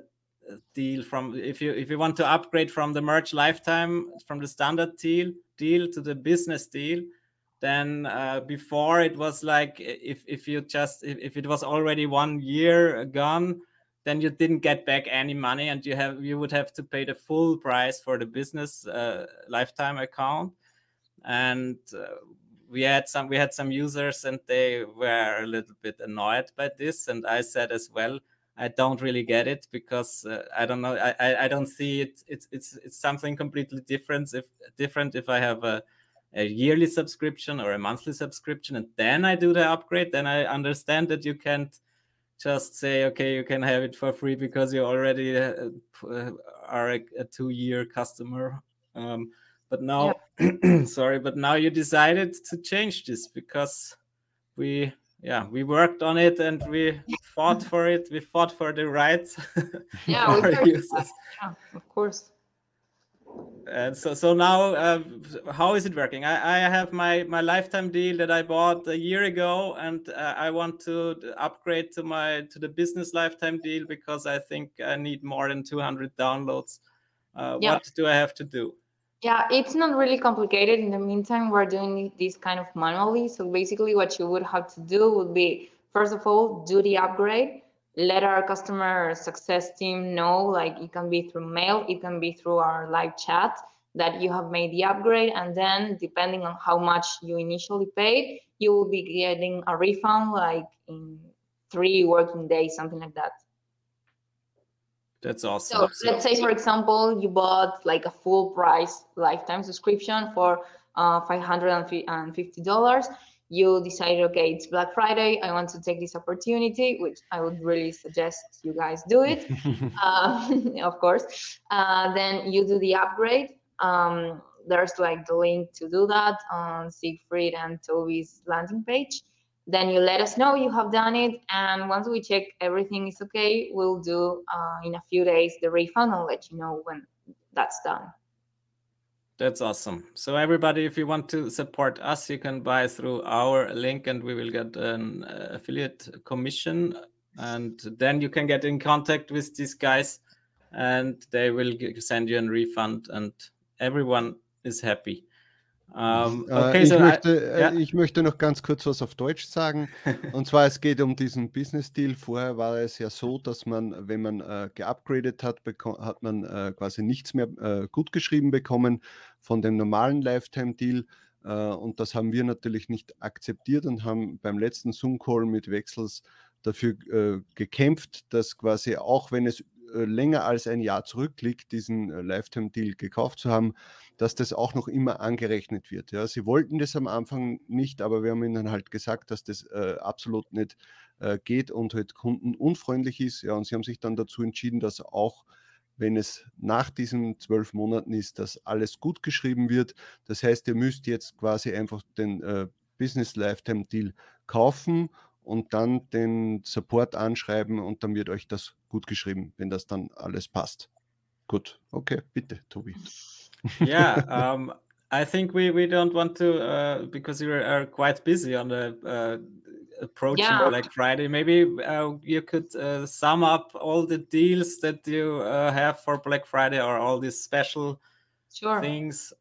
deal from if you if you want to upgrade from the merge lifetime from the standard deal deal to the business deal then uh, before it was like if if you just if, if it was already one year gone then you didn't get back any money and you have you would have to pay the full price for the business uh, lifetime account. And uh, we had some we had some users and they were a little bit annoyed by this and i said as well I don't really get it because uh, I don't know. I, I don't see it. It's it's it's something completely different. If different if I have a, a yearly subscription or a monthly subscription, and then I do the upgrade, then I understand that you can't just say okay, you can have it for free because you already uh, uh are a, a two-year customer. Um, but now, yeah. sorry, but now you decided to change this because we yeah we worked on it and we fought for it. We fought for the rights yeah, our users. yeah of course. And so so now uh, how is it working? I, I have my my lifetime deal that i bought a year ago and uh, i want to upgrade to my to the business lifetime deal because i think i need more than 200 downloads. Uh, yeah. what do i have to do yeah, it's not really complicated. In the meantime, we're doing this kind of manually. So basically, what you would have to do would be first of all, do the upgrade. Let our customer success team know, like it can be through mail, it can be through our live chat that you have made the upgrade. And then, depending on how much you initially paid, you will be getting a refund like in three working days, something like that. That's awesome. So let's say, for example, you bought like a full price lifetime subscription for uh, $550. You decided, okay, it's Black Friday. I want to take this opportunity, which I would really suggest you guys do it, uh, of course. Uh, then you do the upgrade. Um, there's like the link to do that on Siegfried and Toby's landing page then you let us know you have done it and once we check everything is okay we'll do uh, in a few days the refund and let you know when that's done. That's awesome. So everybody if you want to support us you can buy through our link and we will get an uh, affiliate commission. And then you can get in contact with these guys and they will send you a refund and everyone is happy Ähm, äh, okay, ich, so, möchte, äh, ja. ich möchte noch ganz kurz was auf Deutsch sagen. Und zwar, es geht um diesen Business Deal. Vorher war es ja so, dass man, wenn man äh, geupgradet hat, hat man äh, quasi nichts mehr äh, gut geschrieben bekommen von dem normalen Lifetime Deal. Äh, und das haben wir natürlich nicht akzeptiert und haben beim letzten Zoom-Call mit Wechsels dafür gekämpft, dass quasi auch wenn es äh, länger als ein Jahr zurückliegt, diesen äh, Lifetime-Deal gekauft zu haben, dass das auch noch immer angerechnet wird. Ja. Sie wollten das am Anfang nicht, aber wir haben ihnen halt gesagt, dass das äh, absolut nicht äh, geht und halt kundenunfreundlich ist. Ja, und sie haben sich dann dazu entschieden, dass auch wenn es nach diesen zwölf Monaten ist, dass alles gut geschrieben wird. Das heißt, ihr müsst jetzt quasi einfach den äh, Business Lifetime Deal kaufen und dann den Support anschreiben und dann wird euch das gut geschrieben, wenn das dann alles passt. Gut, okay, bitte, Tobi. Yeah, um, I think we, we don't want to, uh, because you are quite busy on the uh, approaching yeah. Black Friday. Maybe uh, you could uh, sum up all the deals that you uh, have for Black Friday or all these special sure. things.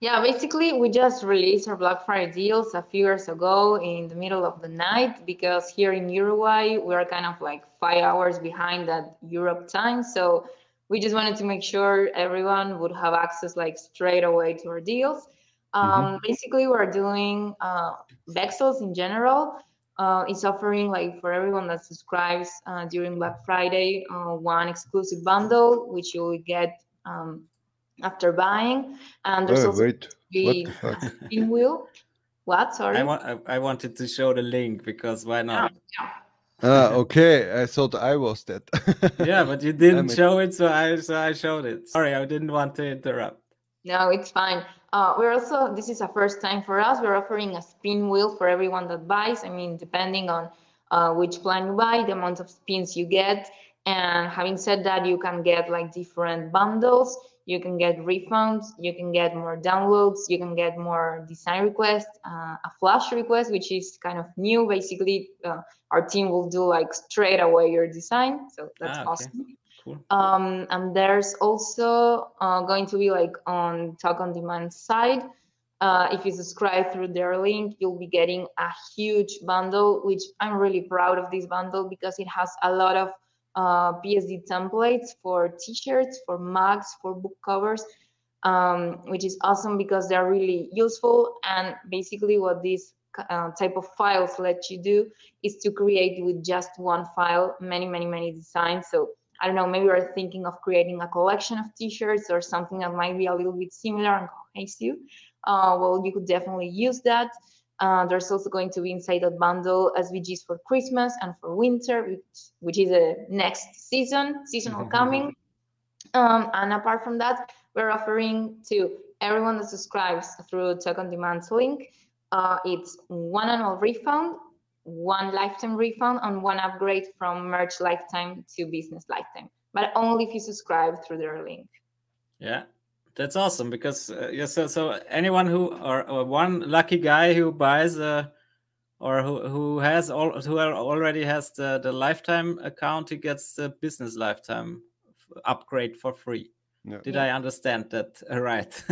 Yeah, basically, we just released our Black Friday deals a few years ago in the middle of the night because here in Uruguay, we are kind of like five hours behind that Europe time. So we just wanted to make sure everyone would have access like straight away to our deals. Mm-hmm. Um, mm-hmm. Basically, we're doing uh, Bexels in general. Uh, it's offering like for everyone that subscribes uh, during Black Friday uh, one exclusive bundle, which you will get um, after buying. And there's oh, also wait. the, the spin wheel. What? Sorry. I, wa- I wanted to show the link because why not? Yeah. Ah, okay. I thought I was that. yeah, but you didn't show it, so I so I showed it. Sorry, I didn't want to interrupt. No, it's fine. Uh, we're also, this is a first time for us. We're offering a spin wheel for everyone that buys. I mean, depending on uh, which plan you buy, the amount of spins you get. And having said that, you can get like different bundles. You can get refunds. You can get more downloads. You can get more design requests, uh, a flash request, which is kind of new. Basically, uh, our team will do like straight away your design. So that's ah, okay. awesome. Cool. Um, and there's also uh, going to be like on Talk on Demand side. Uh, if you subscribe through their link, you'll be getting a huge bundle, which I'm really proud of this bundle because it has a lot of uh, PSD templates for t-shirts, for mugs, for book covers, um, which is awesome because they're really useful. And basically what this uh, type of files let you do is to create with just one file, many, many, many designs. So I don't know, maybe you're thinking of creating a collection of t-shirts or something that might be a little bit similar and cohesive. Uh, well, you could definitely use that. Uh, there's also going to be inside that bundle SVGs for Christmas and for winter, which, which is a next season, seasonal coming. Um, and apart from that, we're offering to everyone that subscribes through Tech on Demand's link, uh, it's one annual refund one lifetime refund and one upgrade from merch lifetime to business lifetime, but only if you subscribe through their link. Yeah, that's awesome because uh, yeah, so so anyone who or, or, one lucky guy who buys a uh, or who who has all who already has the the lifetime account, he gets the business lifetime upgrade for free. Yeah. Did I understand that right?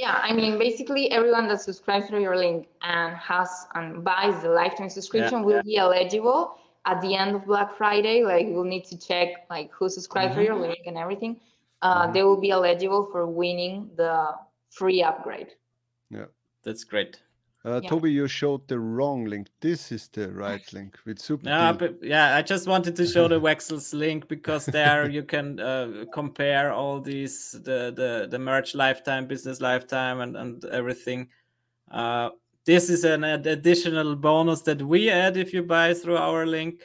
Yeah, I mean, basically everyone that subscribes through your link and has and buys the lifetime subscription yeah. will be eligible at the end of Black Friday. Like, you'll need to check like who subscribed mm-hmm. through your link and everything. Uh, mm-hmm. They will be eligible for winning the free upgrade. Yeah, that's great. Uh, yeah. Toby, you showed the wrong link. This is the right link with super. Yeah, but yeah, I just wanted to show the Wexels link because there you can uh, compare all these the the the merch lifetime, business lifetime, and and everything. Uh, this is an additional bonus that we add if you buy through our link.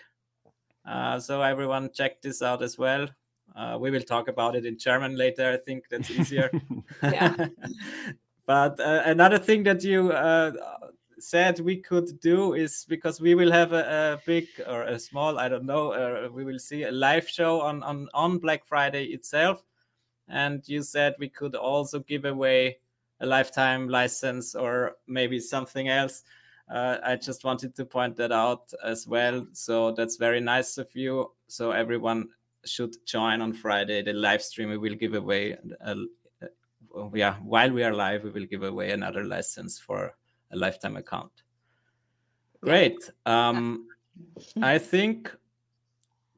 Uh, so everyone check this out as well. Uh, we will talk about it in German later. I think that's easier. But uh, another thing that you uh, said we could do is because we will have a, a big or a small, I don't know, uh, we will see a live show on, on, on Black Friday itself. And you said we could also give away a lifetime license or maybe something else. Uh, I just wanted to point that out as well. So that's very nice of you. So everyone should join on Friday the live stream. We will give away a, yeah, while we are live, we will give away another license for a lifetime account. Great. Um, I think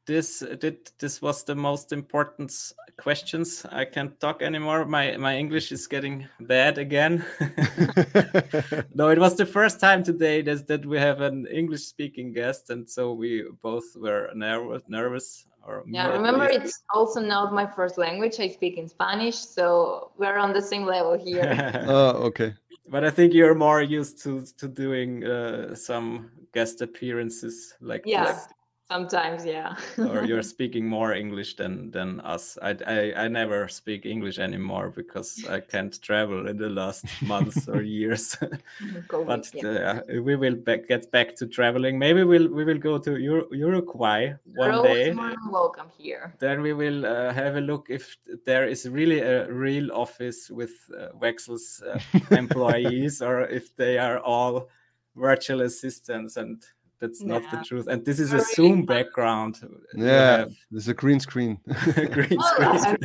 this did this was the most important questions. I can't talk anymore. My my English is getting bad again. no, it was the first time today that, that we have an English speaking guest, and so we both were nervous nervous Or yeah, remember it's also not my first language. I speak in Spanish, so we're on the same level here. uh, okay. But I think you're more used to to doing uh, some guest appearances like yeah. this. Sometimes, yeah. or you're speaking more English than than us. I, I I never speak English anymore because I can't travel in the last months or years. COVID, but yeah. uh, we will back, get back to traveling. Maybe we'll we will go to Ur- Uruguay You're one day. more welcome here. Then we will uh, have a look if there is really a real office with uh, Wexel's uh, employees or if they are all virtual assistants and that's not the truth. And this is a Zoom fun. background. Yeah, have there's a green screen. green Well, screen.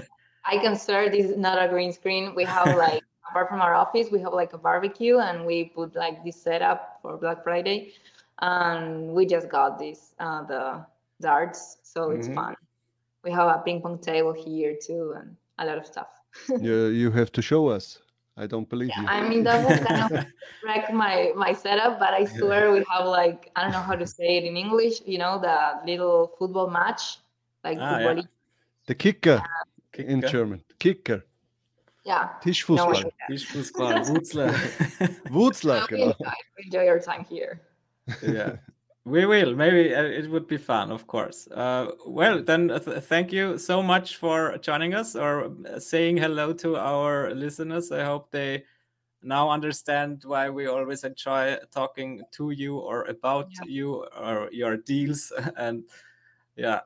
I, I can start. This is not a green screen. We have like apart from our office, we have like a barbecue, and we put like this setup for Black Friday, and we just got this uh, the darts, so it's Mhm. fun. We have a ping pong table here too, and a lot of stuff. you, you have to show us. I don't believe you. I mean that will kind of wreck my my setup, but I swear we have like I don't know how to say it in English. You know the little football match, like Ah, yeah. The Kicker in Kicker. German. Kicker. Yeah. No, Tischfußball. Tischfußball, Wutzler. Wurzler, we genau. enjoy, we enjoy your time here. yeah we will. Maybe uh, it would be fun of course. Uh, well then uh, th- thank you so much for joining us or uh, saying hello to our listeners. I hope they now understand why we always enjoy talking to you or about Yeah. you or your deals. And yeah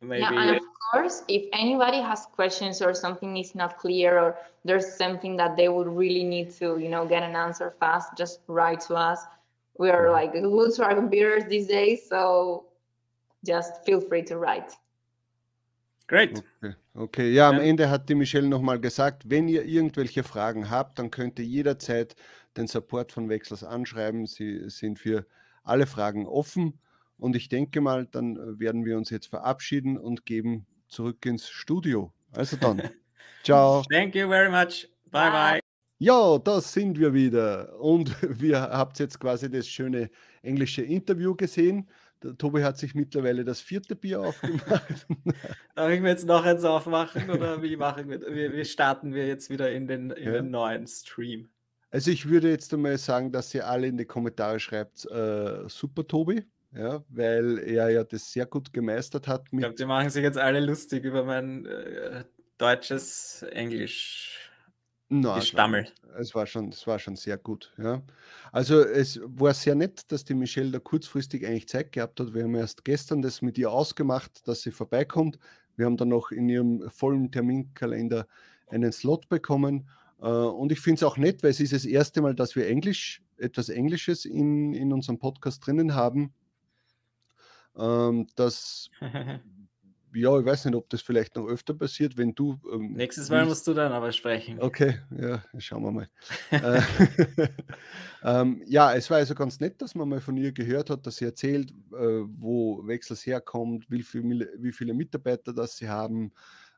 maybe Yeah, and of course, if anybody has questions or something is not clear or there's something that they would really need to, you know, get an answer fast, just write to us. We are like glued to our computers these days, so just feel free to write. great Okay. okay, ja, am Ja. Ende hat die Michelle nochmal gesagt, wenn ihr irgendwelche Fragen habt, dann könnt ihr jederzeit den Support von Wechsels anschreiben. Sie sind für alle Fragen offen. Und ich denke mal, dann werden wir uns jetzt verabschieden und geben zurück ins Studio. Also dann, ciao. thank you very much bye Bye. bye Ja, da sind wir wieder. Und wir habt jetzt quasi das schöne englische Interview gesehen. Der Tobi hat sich mittlerweile das vierte Bier aufgemacht. Darf ich mir jetzt noch eins aufmachen oder wie machen wir, wie, wie starten wir jetzt wieder in den, in Ja. den neuen Stream? Also ich würde jetzt einmal sagen, dass ihr alle in die Kommentare schreibt, äh, super Tobi, ja, weil er ja das sehr gut gemeistert hat Ich glaube, die machen sich jetzt alle lustig über mein äh, deutsches Englisch. Na, Gestammel. Es war schon, es war schon sehr gut, ja. Also es war sehr nett, dass die Michelle da kurzfristig eigentlich Zeit gehabt hat. Wir haben erst gestern das mit ihr ausgemacht, dass sie vorbeikommt. Wir haben dann noch in ihrem vollen Terminkalender einen Slot bekommen. Äh, Und ich finde es auch nett, weil es ist das erste Mal, dass wir Englisch, etwas Englisches in, in unserem Podcast drinnen haben. Ähm, Das, ja, ich weiß nicht, ob das vielleicht noch öfter passiert, wenn du. ähm, Nächstes Mal musst du dann aber sprechen. Okay, ja, schauen wir mal. Äh, ähm, ja, es war also ganz nett, dass man mal von ihr gehört hat, dass sie erzählt, äh, wo Wechsels herkommt, wie, viel, wie viele Mitarbeiter das sie haben,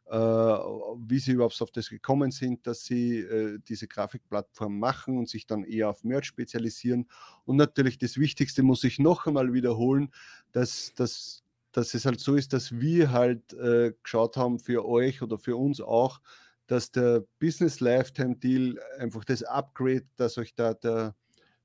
äh, wie sie überhaupt auf das gekommen sind, dass sie äh, diese Grafikplattform machen und sich dann eher auf Merch spezialisieren. Und natürlich das Wichtigste muss ich noch einmal wiederholen, dass, dass, dass es halt so ist, dass wir halt äh, geschaut haben für euch oder für uns auch, dass der Business Lifetime Deal einfach das Upgrade, dass euch da der,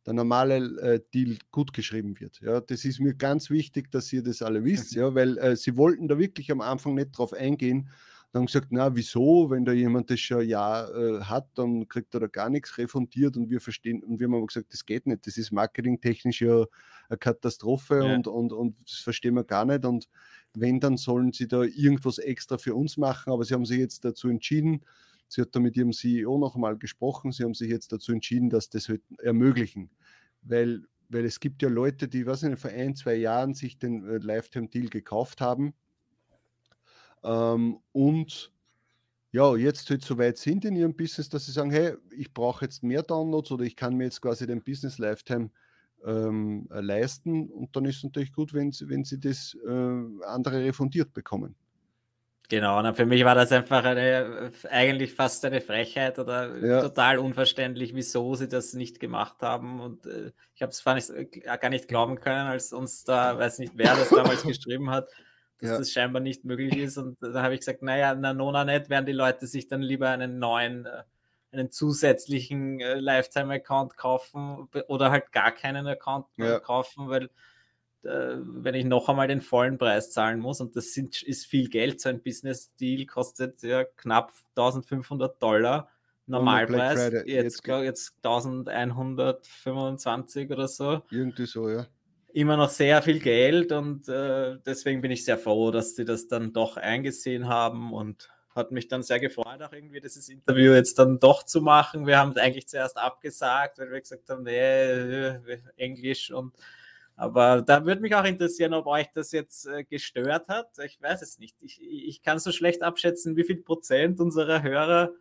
der normale äh, Deal gut geschrieben wird. Ja, das ist mir ganz wichtig, dass ihr das alle wisst, ja, weil äh, sie wollten da wirklich am Anfang nicht drauf eingehen. Dann haben gesagt, na wieso, wenn da jemand das schon ein Jahr äh, hat, dann kriegt er da gar nichts refundiert und wir verstehen, und wir haben aber gesagt, das geht nicht, das ist marketingtechnisch ja eine Katastrophe Ja. und, und, und das verstehen wir gar nicht. Und wenn, dann sollen sie da irgendwas extra für uns machen, aber sie haben sich jetzt dazu entschieden, sie hat da mit ihrem CEO noch einmal gesprochen, sie haben sich jetzt dazu entschieden, dass das halt ermöglichen, weil, weil es gibt ja Leute, die, was nicht, vor ein, zwei Jahren sich den äh, Lifetime-Deal gekauft haben ähm, und ja, jetzt halt so weit sind in ihrem Business, dass sie sagen, hey, ich brauche jetzt mehr Downloads oder ich kann mir jetzt quasi den Business Lifetime ähm, äh, leisten und dann ist es natürlich gut, wenn sie, wenn sie das äh, andere refundiert bekommen. Genau, und für mich war das einfach eine, eigentlich fast eine Frechheit oder Ja. total unverständlich, wieso sie das nicht gemacht haben. Und äh, ich habe es nicht, gar nicht glauben können, als uns da, weiß nicht, wer das damals geschrieben hat, dass ja. das scheinbar nicht möglich ist. Und da habe ich gesagt, naja, na Nona nicht, werden die Leute sich dann lieber einen neuen, äh, einen zusätzlichen äh, Lifetime-Account kaufen oder halt gar keinen Account ja. kaufen, weil äh, wenn ich noch einmal den vollen Preis zahlen muss und das sind, ist viel Geld, so ein Business-Deal kostet ja knapp 1500 Dollar. Normalpreis, jetzt, jetzt, jetzt 1125 oder so. Irgendwie so, ja immer noch sehr viel Geld und äh, deswegen bin ich sehr froh, dass sie das dann doch eingesehen haben und hat mich dann sehr gefreut, auch irgendwie dieses Interview jetzt dann doch zu machen. Wir haben eigentlich zuerst abgesagt, weil wir gesagt haben, nee, Englisch und aber da würde mich auch interessieren, ob euch das jetzt äh, gestört hat. Ich weiß es nicht. Ich, ich kann so schlecht abschätzen, wie viel Prozent unserer Hörer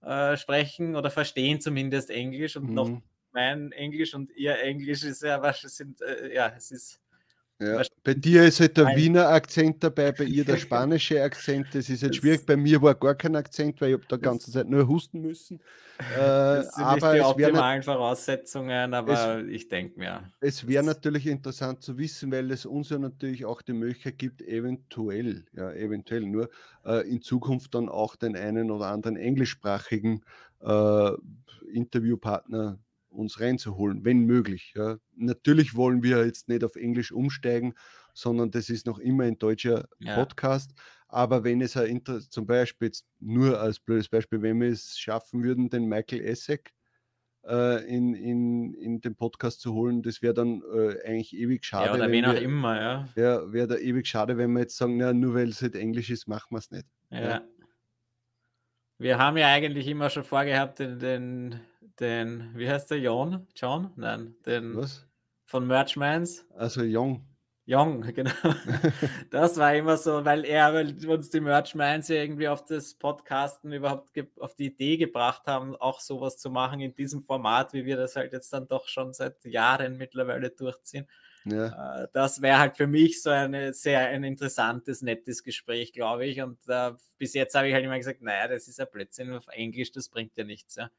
äh, sprechen oder verstehen zumindest Englisch und mhm. noch mein Englisch und ihr Englisch ist ja, was sind, äh, ja, es ist. Ja. Bei dir ist halt der Nein. Wiener Akzent dabei, bei ihr der spanische Akzent. Das ist jetzt schwierig. Bei mir war gar kein Akzent, weil ich habe da ganze Zeit nur husten müssen. Äh, das sind aber nicht die optimalen nicht, Voraussetzungen, aber es, ich denke mir. Es wäre natürlich interessant zu wissen, weil es uns ja natürlich auch die Möglichkeit gibt, eventuell, ja, eventuell nur äh, in Zukunft dann auch den einen oder anderen englischsprachigen äh, Interviewpartner uns reinzuholen, wenn möglich. Ja. Natürlich wollen wir jetzt nicht auf Englisch umsteigen, sondern das ist noch immer ein deutscher ja. Podcast. Aber wenn es ein zum Beispiel jetzt nur als blödes Beispiel, wenn wir es schaffen würden, den Michael Essek äh, in, in, in den Podcast zu holen, das wäre dann äh, eigentlich ewig schade. Ja, oder wen auch immer, ja. Ja, wäre da ewig schade, wenn wir jetzt sagen, na, nur weil es halt Englisch ist, machen wir es nicht. Ja. ja. Wir haben ja eigentlich immer schon vorgehabt, den, den den, wie heißt der, John? John? Nein, den Was? von Merchmans. Also Young. Young, genau. das war immer so, weil er weil uns die Merchmans irgendwie auf das Podcasten überhaupt auf die Idee gebracht haben, auch sowas zu machen in diesem Format, wie wir das halt jetzt dann doch schon seit Jahren mittlerweile durchziehen. Ja. Äh, das wäre halt für mich so eine sehr ein interessantes, nettes Gespräch, glaube ich. Und uh, bis jetzt habe ich halt immer gesagt, naja, das ist ja Blödsinn auf Englisch, das bringt ja nichts. Ja.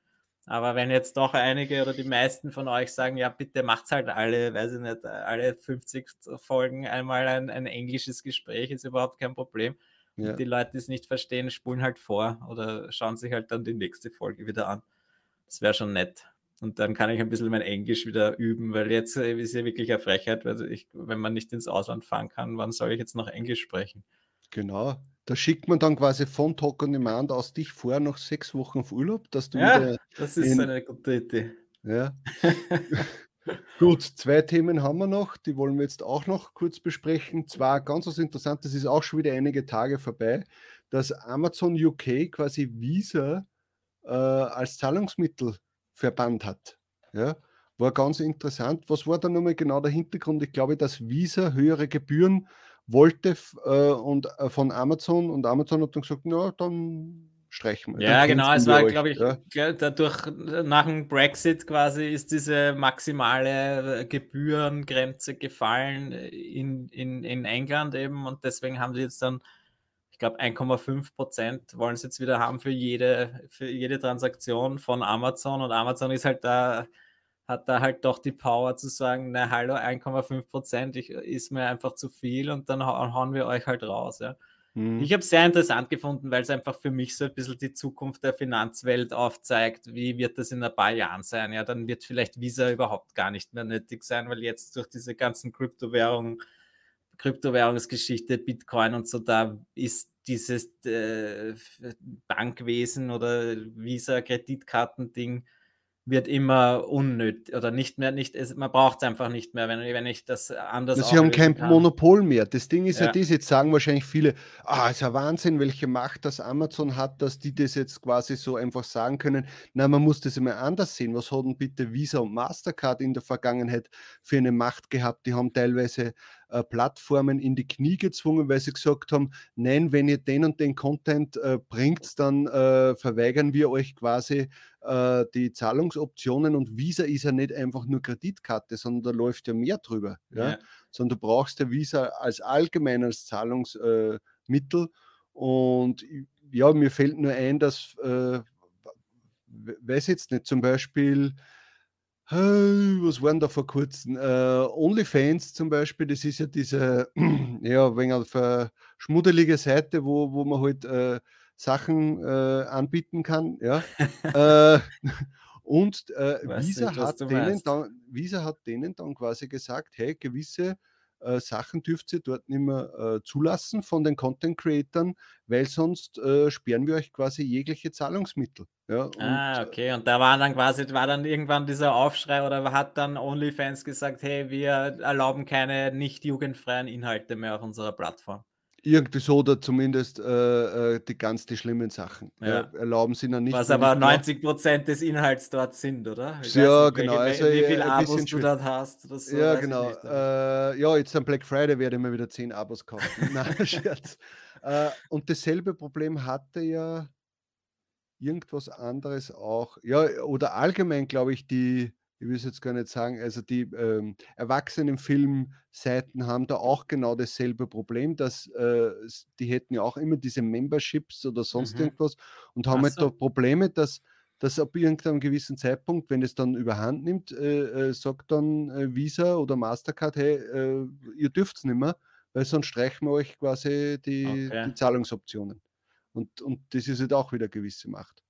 Aber wenn jetzt doch einige oder die meisten von euch sagen, ja, bitte macht's halt alle, weiß ich nicht, alle 50 Folgen einmal ein, ein englisches Gespräch, ist überhaupt kein Problem. Ja. Und die Leute, die es nicht verstehen, spulen halt vor oder schauen sich halt dann die nächste Folge wieder an. Das wäre schon nett. Und dann kann ich ein bisschen mein Englisch wieder üben, weil jetzt ist ja wirklich eine Frechheit, weil ich, wenn man nicht ins Ausland fahren kann, wann soll ich jetzt noch Englisch sprechen? Genau. Da schickt man dann quasi von Talk on Demand aus dich vor noch sechs Wochen auf Urlaub, dass du ja, wieder. Das ist in, eine gute Idee. Ja. Gut, zwei Themen haben wir noch, die wollen wir jetzt auch noch kurz besprechen. Zwar ganz was Interessantes, ist auch schon wieder einige Tage vorbei, dass Amazon UK quasi Visa äh, als Zahlungsmittel verbannt hat. Ja, war ganz interessant. Was war da nochmal genau der Hintergrund? Ich glaube, dass Visa höhere Gebühren wollte äh, und äh, von Amazon und Amazon hat dann gesagt, na, dann streichen wir. Ja, genau, es war, glaube ich, ja. dadurch nach dem Brexit quasi ist diese maximale äh, Gebührengrenze gefallen in, in, in England eben und deswegen haben sie jetzt dann, ich glaube, 1,5 Prozent wollen sie jetzt wieder haben für jede, für jede Transaktion von Amazon und Amazon ist halt da hat da halt doch die Power zu sagen, na hallo, 1,5 Prozent ist mir einfach zu viel und dann hauen wir euch halt raus. Ja. Mhm. Ich habe es sehr interessant gefunden, weil es einfach für mich so ein bisschen die Zukunft der Finanzwelt aufzeigt. Wie wird das in ein paar Jahren sein? Ja, dann wird vielleicht Visa überhaupt gar nicht mehr nötig sein, weil jetzt durch diese ganzen Kryptowährungen, Kryptowährungsgeschichte, Bitcoin und so, da ist dieses äh, Bankwesen oder Visa-Kreditkartending wird immer unnötig oder nicht mehr, nicht, es, man braucht es einfach nicht mehr, wenn, wenn ich das anders Sie haben kein kann. Monopol mehr. Das Ding ist ja. ja das, jetzt sagen wahrscheinlich viele, ah, ist ja Wahnsinn, welche Macht das Amazon hat, dass die das jetzt quasi so einfach sagen können. Na, man muss das immer anders sehen. Was hatten bitte Visa und Mastercard in der Vergangenheit für eine Macht gehabt? Die haben teilweise äh, Plattformen in die Knie gezwungen, weil sie gesagt haben, nein, wenn ihr den und den Content äh, bringt, dann äh, verweigern wir euch quasi äh, die Zahlungsoptionen und Visa ist ja nicht einfach nur Kreditkarte, sondern da läuft ja mehr drüber. Ja? ja. Sondern du brauchst ja Visa als allgemeines Zahlungsmittel. Äh, und ja, mir fällt nur ein, dass, weiß jetzt nicht, zum Beispiel was waren da vor kurzem? Äh, OnlyFans zum Beispiel, das ist ja diese, ja, wegen auf eine schmuddelige Seite, wo, wo man halt äh, Sachen äh, anbieten kann. Ja. äh, und äh, Visa, nicht, hat denen dann, Visa hat denen dann quasi gesagt, hey, gewisse äh, Sachen dürft ihr dort nicht mehr äh, zulassen von den Content Creatern, weil sonst äh, sperren wir euch quasi jegliche Zahlungsmittel. Ja, und, ah, äh okay. Und da war dann quasi, war dann irgendwann dieser Aufschrei oder hat dann OnlyFans gesagt, hey, wir erlauben keine nicht jugendfreien Inhalte mehr auf unserer Plattform. Irgendwie so oder zumindest äh, äh, die ganz die schlimmen Sachen. Ja. Äh, erlauben sie dann nicht. Was aber 90 Prozent des Inhalts dort sind, oder? Ich ja, nicht, genau. Welche, also, wie viele Abos du dort hast. So, ja, genau. Äh, ja, jetzt am Black Friday werde ich mir wieder 10 Abos kaufen. Nein, Scherz. Äh, und dasselbe Problem hatte ja irgendwas anderes auch. Ja, oder allgemein, glaube ich, die ich will es jetzt gar nicht sagen, also die ähm, Erwachsenenfilmseiten haben da auch genau dasselbe Problem, dass äh, die hätten ja auch immer diese Memberships oder sonst mhm. irgendwas und haben halt so. da Probleme, dass dass ab irgendeinem gewissen Zeitpunkt, wenn es dann überhand nimmt, äh, äh, sagt dann äh, Visa oder Mastercard, hey, äh, ihr dürft es nicht mehr, weil sonst streichen wir euch quasi die, okay. die Zahlungsoptionen. Und, und das ist halt auch wieder gewisse Macht.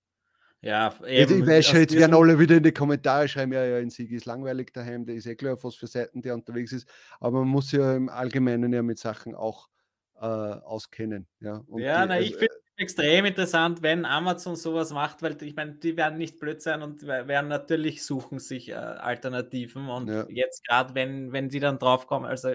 Ja, eben, ich weiß schon, jetzt werden alle wieder in die Kommentare schreiben, ja, ja, in Sieg ist langweilig daheim, der ist eh klar, auf was für Seiten der unterwegs ist, aber man muss ja im Allgemeinen ja mit Sachen auch äh, auskennen. Ja, Und ja die, na, also, ich finde es extrem interessant, wenn Amazon sowas macht, weil ich meine, die werden nicht blöd sein und werden natürlich suchen sich äh, Alternativen und ja. jetzt gerade, wenn, wenn die dann draufkommen, also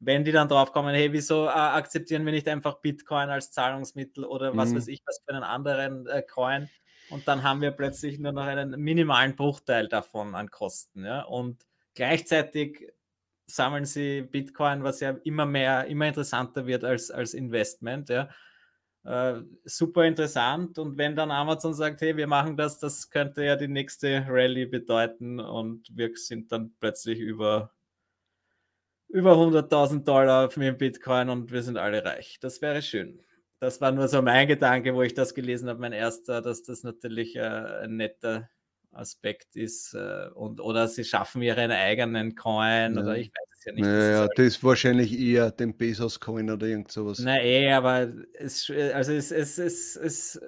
wenn die dann draufkommen, hey, wieso äh, akzeptieren wir nicht einfach Bitcoin als Zahlungsmittel oder was mhm. weiß ich, was für einen anderen äh, Coin, und dann haben wir plötzlich nur noch einen minimalen Bruchteil davon an Kosten. Ja? Und gleichzeitig sammeln sie Bitcoin, was ja immer mehr, immer interessanter wird als, als Investment. Ja? Äh, super interessant. Und wenn dann Amazon sagt, hey, wir machen das, das könnte ja die nächste Rallye bedeuten und wir sind dann plötzlich über über 100.000 Dollar den Bitcoin und wir sind alle reich. Das wäre schön das war nur so mein Gedanke, wo ich das gelesen habe, mein erster, dass das natürlich äh, ein netter Aspekt ist. Äh, und, oder sie schaffen ihren eigenen Coin ja. oder ich weiß es ja nicht. Naja, das, ist, halt das ist wahrscheinlich eher den Bezos-Coin oder irgend sowas. Na eh, aber es, also es, es, es, es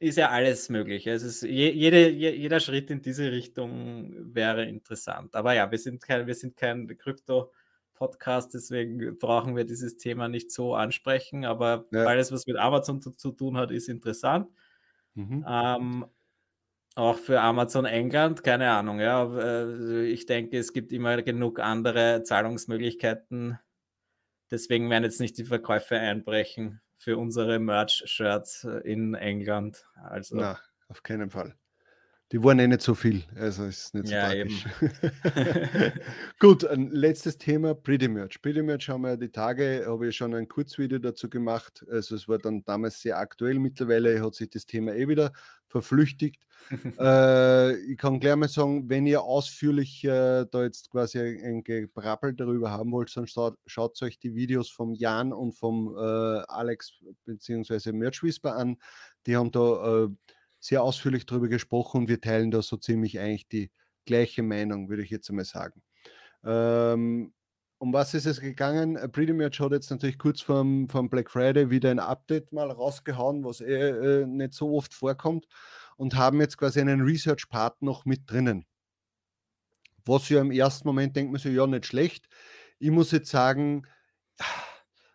ist ja alles möglich. Es ist jede, jeder Schritt in diese Richtung wäre interessant. Aber ja, wir sind kein, wir sind kein Krypto- Podcast, deswegen brauchen wir dieses Thema nicht so ansprechen, aber ja. alles, was mit Amazon zu, zu tun hat, ist interessant. Mhm. Ähm, auch für Amazon England, keine Ahnung, ja. Äh, ich denke, es gibt immer genug andere Zahlungsmöglichkeiten. Deswegen werden jetzt nicht die Verkäufe einbrechen für unsere Merch-Shirts in England. Also. Na, auf keinen Fall. Die waren eh nicht so viel, also ist nicht so ja, tragisch. Gut, ein letztes Thema, Pretty Merch. Pretty Merch haben wir die Tage, habe ich schon ein Kurzvideo dazu gemacht. Also es war dann damals sehr aktuell. Mittlerweile hat sich das Thema eh wieder verflüchtigt. äh, ich kann gleich mal sagen, wenn ihr ausführlich äh, da jetzt quasi ein Gebrabbel darüber haben wollt, dann schaut, schaut euch die Videos vom Jan und vom äh, Alex bzw. Merch Whisper an. Die haben da äh, sehr ausführlich darüber gesprochen und wir teilen da so ziemlich eigentlich die gleiche Meinung, würde ich jetzt einmal sagen. Ähm, um was ist es gegangen? Äh, Pretty Much hat jetzt natürlich kurz vorm, vorm Black Friday wieder ein Update mal rausgehauen, was eh, äh, nicht so oft vorkommt und haben jetzt quasi einen Research-Part noch mit drinnen. Was ja im ersten Moment denkt man so, ja, nicht schlecht. Ich muss jetzt sagen,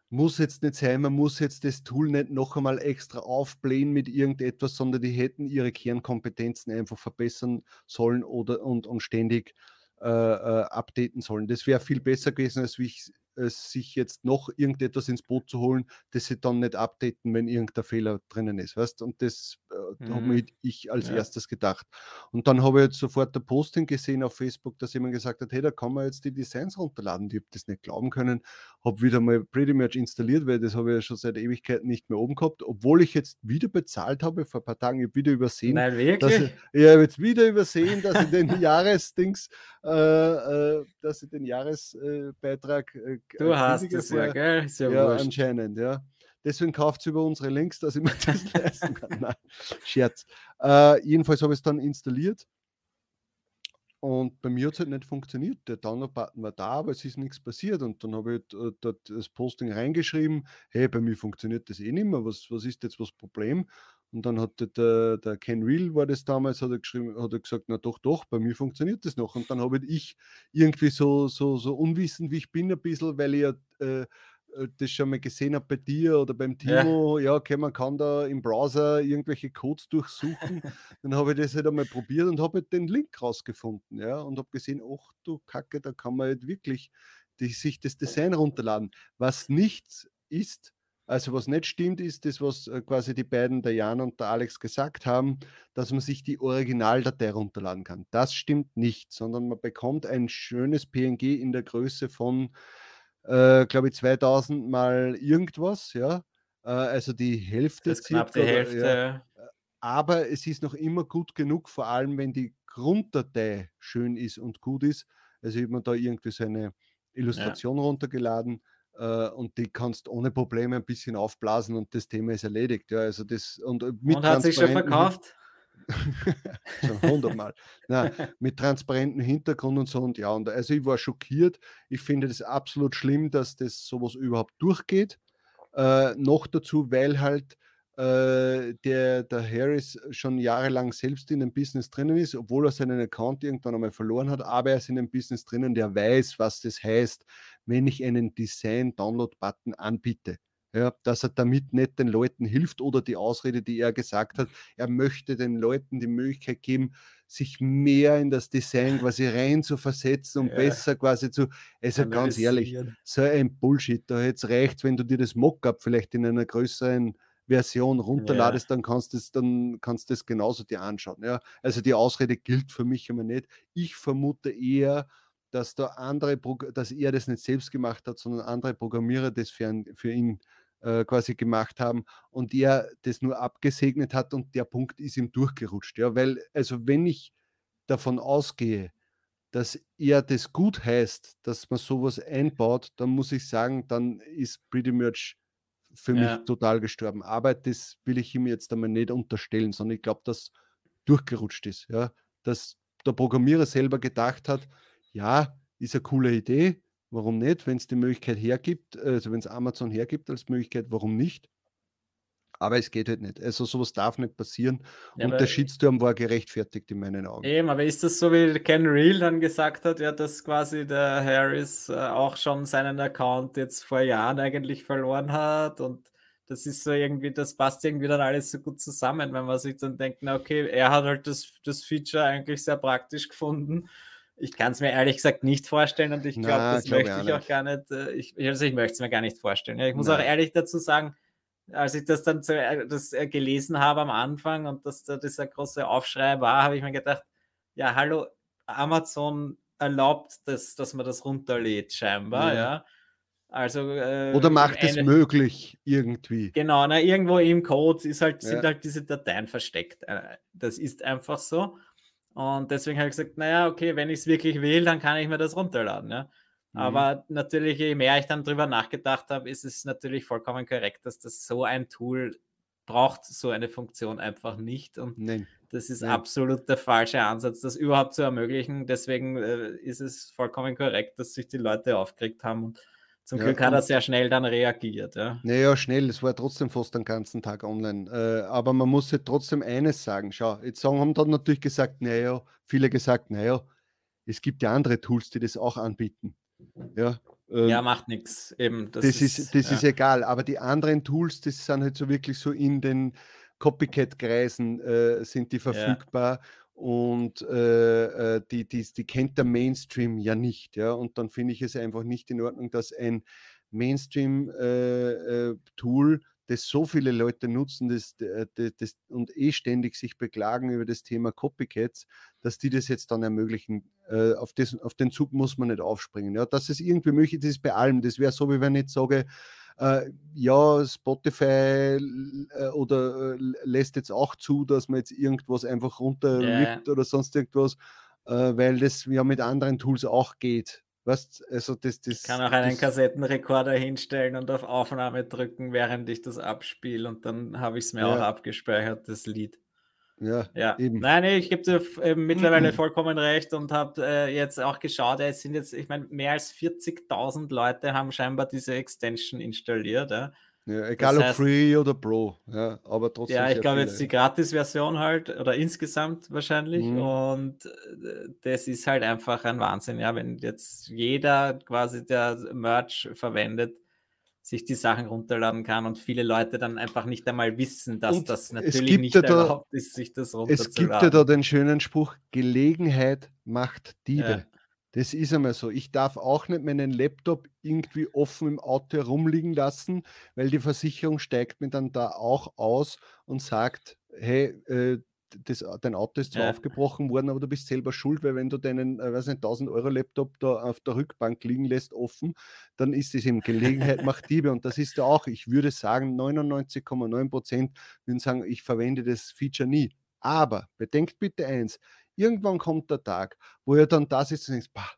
muss jetzt nicht sein, man muss jetzt das Tool nicht noch einmal extra aufblähen mit irgendetwas, sondern die hätten ihre Kernkompetenzen einfach verbessern sollen oder und, und ständig äh, äh, updaten sollen. Das wäre viel besser gewesen, als ich äh, sich jetzt noch irgendetwas ins Boot zu holen, das sie dann nicht updaten, wenn irgendein Fehler drinnen ist. Weißt? Und das mhm. habe ich als ja. erstes gedacht. Und dann habe ich jetzt sofort ein Posting gesehen auf Facebook, dass jemand gesagt hat, hey, da kann man jetzt die Designs runterladen. Ich habe das nicht glauben können, habe wieder mal Pretty Much installiert, weil das habe ich ja schon seit Ewigkeiten nicht mehr oben gehabt, obwohl ich jetzt wieder bezahlt habe vor ein paar Tagen, ich habe wieder übersehen. Nein, wirklich? Ich, ich habe jetzt wieder übersehen, dass ich den Jahresdings, äh, äh, dass ich den Jahresbeitrag äh, Du hast es ja, gell? Ist ja, ja anscheinend, ja. Deswegen kauft über unsere Links, dass ich mir das leisten kann. Nein, Scherz. Äh, jedenfalls habe ich es dann installiert und bei mir hat es halt nicht funktioniert. Der Download-Button war da, aber es ist nichts passiert. Und dann habe ich äh, dort das Posting reingeschrieben, hey, bei mir funktioniert das eh nicht mehr, was, was ist jetzt das Problem? Und dann hat der, der Ken Real, war das damals, hat er, geschrieben, hat er gesagt, na doch, doch, bei mir funktioniert das noch. Und dann habe ich irgendwie so, so, so unwissend, wie ich bin, ein bisschen, weil ich ja äh, das schon mal gesehen habe bei dir oder beim Timo, ja, okay, man kann da im Browser irgendwelche Codes durchsuchen. dann habe ich das halt einmal probiert und habe halt den Link rausgefunden, ja, und habe gesehen, ach du Kacke, da kann man halt wirklich die, sich das Design runterladen. Was nicht ist, also was nicht stimmt, ist das, was äh, quasi die beiden, der Jan und der Alex gesagt haben, dass man sich die Originaldatei runterladen kann. Das stimmt nicht, sondern man bekommt ein schönes PNG in der Größe von äh, glaube ich, 2000 mal irgendwas, ja. Äh, also die Hälfte. Das knapp die Hälfte. Ja. Äh, aber es ist noch immer gut genug, vor allem wenn die Grunddatei schön ist und gut ist. Also ich habe mir da irgendwie so eine Illustration ja. runtergeladen äh, und die kannst ohne Probleme ein bisschen aufblasen und das Thema ist erledigt. Ja, also das, und, äh, mit und hat sich schon verkauft? Schon hundertmal. Nein, mit transparentem Hintergrund und so. Und ja, und also ich war schockiert. Ich finde das absolut schlimm, dass das sowas überhaupt durchgeht. Äh, noch dazu, weil halt äh, der, der Harris schon jahrelang selbst in dem Business drinnen ist, obwohl er seinen Account irgendwann einmal verloren hat, aber er ist in dem Business drinnen, der weiß, was das heißt, wenn ich einen Design-Download-Button anbiete ja, dass er damit nicht den Leuten hilft oder die Ausrede, die er gesagt hat, er möchte den Leuten die Möglichkeit geben, sich mehr in das Design quasi rein zu versetzen und ja. besser quasi zu, also ganz ehrlich, so ein Bullshit, da jetzt reicht, wenn du dir das Mockup vielleicht in einer größeren Version runterladest, ja. dann kannst du es dann kannst das genauso dir anschauen. Ja, also die Ausrede gilt für mich immer nicht. Ich vermute eher, dass da andere, dass er das nicht selbst gemacht hat, sondern andere Programmierer das für, für ihn äh, quasi gemacht haben und er das nur abgesegnet hat und der Punkt ist ihm durchgerutscht. Ja, weil, also wenn ich davon ausgehe, dass er das gut heißt, dass man sowas einbaut, dann muss ich sagen, dann ist Pretty Much für ja. mich total gestorben. Aber das will ich ihm jetzt einmal nicht unterstellen, sondern ich glaube, dass durchgerutscht ist. Ja? Dass der Programmierer selber gedacht hat, ja, ist eine coole Idee, Warum nicht? Wenn es die Möglichkeit hergibt, also wenn es Amazon hergibt als Möglichkeit, warum nicht? Aber es geht halt nicht. Also sowas darf nicht passieren. Ja, und der Shitstorm war gerechtfertigt in meinen Augen. Eben, aber ist das so, wie Ken Real dann gesagt hat, ja, dass quasi der Harris äh, auch schon seinen Account jetzt vor Jahren eigentlich verloren hat und das ist so irgendwie, das passt irgendwie dann alles so gut zusammen, wenn man sich dann denkt, na okay, er hat halt das, das Feature eigentlich sehr praktisch gefunden ich kann es mir ehrlich gesagt nicht vorstellen und ich glaube, das glaub möchte ich auch, gar nicht. Äh, ich, also ich möchte es mir gar nicht vorstellen. Ich muss Nein. auch ehrlich dazu sagen, als ich das dann zu, äh, das äh, gelesen habe am Anfang und dass da dieser große Aufschrei war, habe ich mir gedacht, ja, hallo, Amazon erlaubt das, dass man das runterlädt, scheinbar, ja. ja. Also, äh, Oder macht es möglich irgendwie. Genau, na, irgendwo im Code ist halt, ja. sind halt diese Dateien versteckt. Das ist einfach so. Und deswegen habe ich gesagt, naja, okay, wenn ich es wirklich will, dann kann ich mir das runterladen. Ja? Mhm. Aber natürlich, je mehr ich dann drüber nachgedacht habe, ist es natürlich vollkommen korrekt, dass das so ein Tool braucht, so eine Funktion einfach nicht. Und Nein. das ist Nein. absolut der falsche Ansatz, das überhaupt zu ermöglichen. Deswegen äh, ist es vollkommen korrekt, dass sich die Leute aufgeregt haben. Und zum ja, Glück hat er sehr schnell dann reagiert. Ja. Naja, schnell, es war trotzdem fast den ganzen Tag online. Äh, aber man muss ja trotzdem eines sagen. Schau, jetzt haben dann natürlich gesagt, naja, viele gesagt, naja, es gibt ja andere Tools, die das auch anbieten. Ja, ähm, ja macht nichts. Eben, das, das, ist, ist das ja. ist egal. Aber die anderen Tools, das sind halt so wirklich so in den Copycat-Kreisen äh, sind die verfügbar. Ja und äh, äh, die, die, die kennt der Mainstream ja nicht. Ja? Und dann finde ich es einfach nicht in Ordnung, dass ein Mainstream-Tool, äh, äh das so viele Leute nutzen das, das, das, und eh ständig sich beklagen über das Thema Copycats, dass die das jetzt dann ermöglichen. Äh, auf, das, auf den Zug muss man nicht aufspringen. Ja? Dass es irgendwie möglich ist, ist bei allem. Das wäre so, wie wenn ich jetzt sage, äh, ja, Spotify äh, oder äh, lässt jetzt auch zu, dass man jetzt irgendwas einfach runterrippt yeah. oder sonst irgendwas, äh, weil das ja mit anderen Tools auch geht. Weißt, also das, das, ich kann auch einen das, Kassettenrekorder hinstellen und auf Aufnahme drücken, während ich das abspiele und dann habe ich es mir ja. auch abgespeichert, das Lied. Ja, ja. Eben. Nein, nee, ich gebe dir mittlerweile vollkommen recht und habe äh, jetzt auch geschaut, es sind jetzt, ich meine, mehr als 40.000 Leute haben scheinbar diese Extension installiert. Ja. Ja, egal das heißt, ob Free oder Pro, ja, aber trotzdem. Ja, ich glaube jetzt die Gratis-Version halt oder insgesamt wahrscheinlich mhm. und äh, das ist halt einfach ein Wahnsinn, ja, wenn jetzt jeder quasi der Merch verwendet, sich die Sachen runterladen kann und viele Leute dann einfach nicht einmal wissen, dass und das natürlich nicht ja da, erlaubt ist, sich das runterzuladen. Es gibt ja da den schönen Spruch, Gelegenheit macht Diebe. Ja. Das ist einmal so. Ich darf auch nicht meinen Laptop irgendwie offen im Auto herumliegen lassen, weil die Versicherung steigt mir dann da auch aus und sagt, hey, äh, das, dein Auto ist zwar ja. aufgebrochen worden, aber du bist selber schuld, weil wenn du deinen, äh, weiß nicht, 1000 Euro Laptop da auf der Rückbank liegen lässt, offen, dann ist es eben Gelegenheit macht Diebe und das ist ja auch, ich würde sagen, 99,9 Prozent würden sagen, ich verwende das Feature nie. Aber bedenkt bitte eins, Irgendwann kommt der Tag, wo er dann da sitzt und denkt, bah,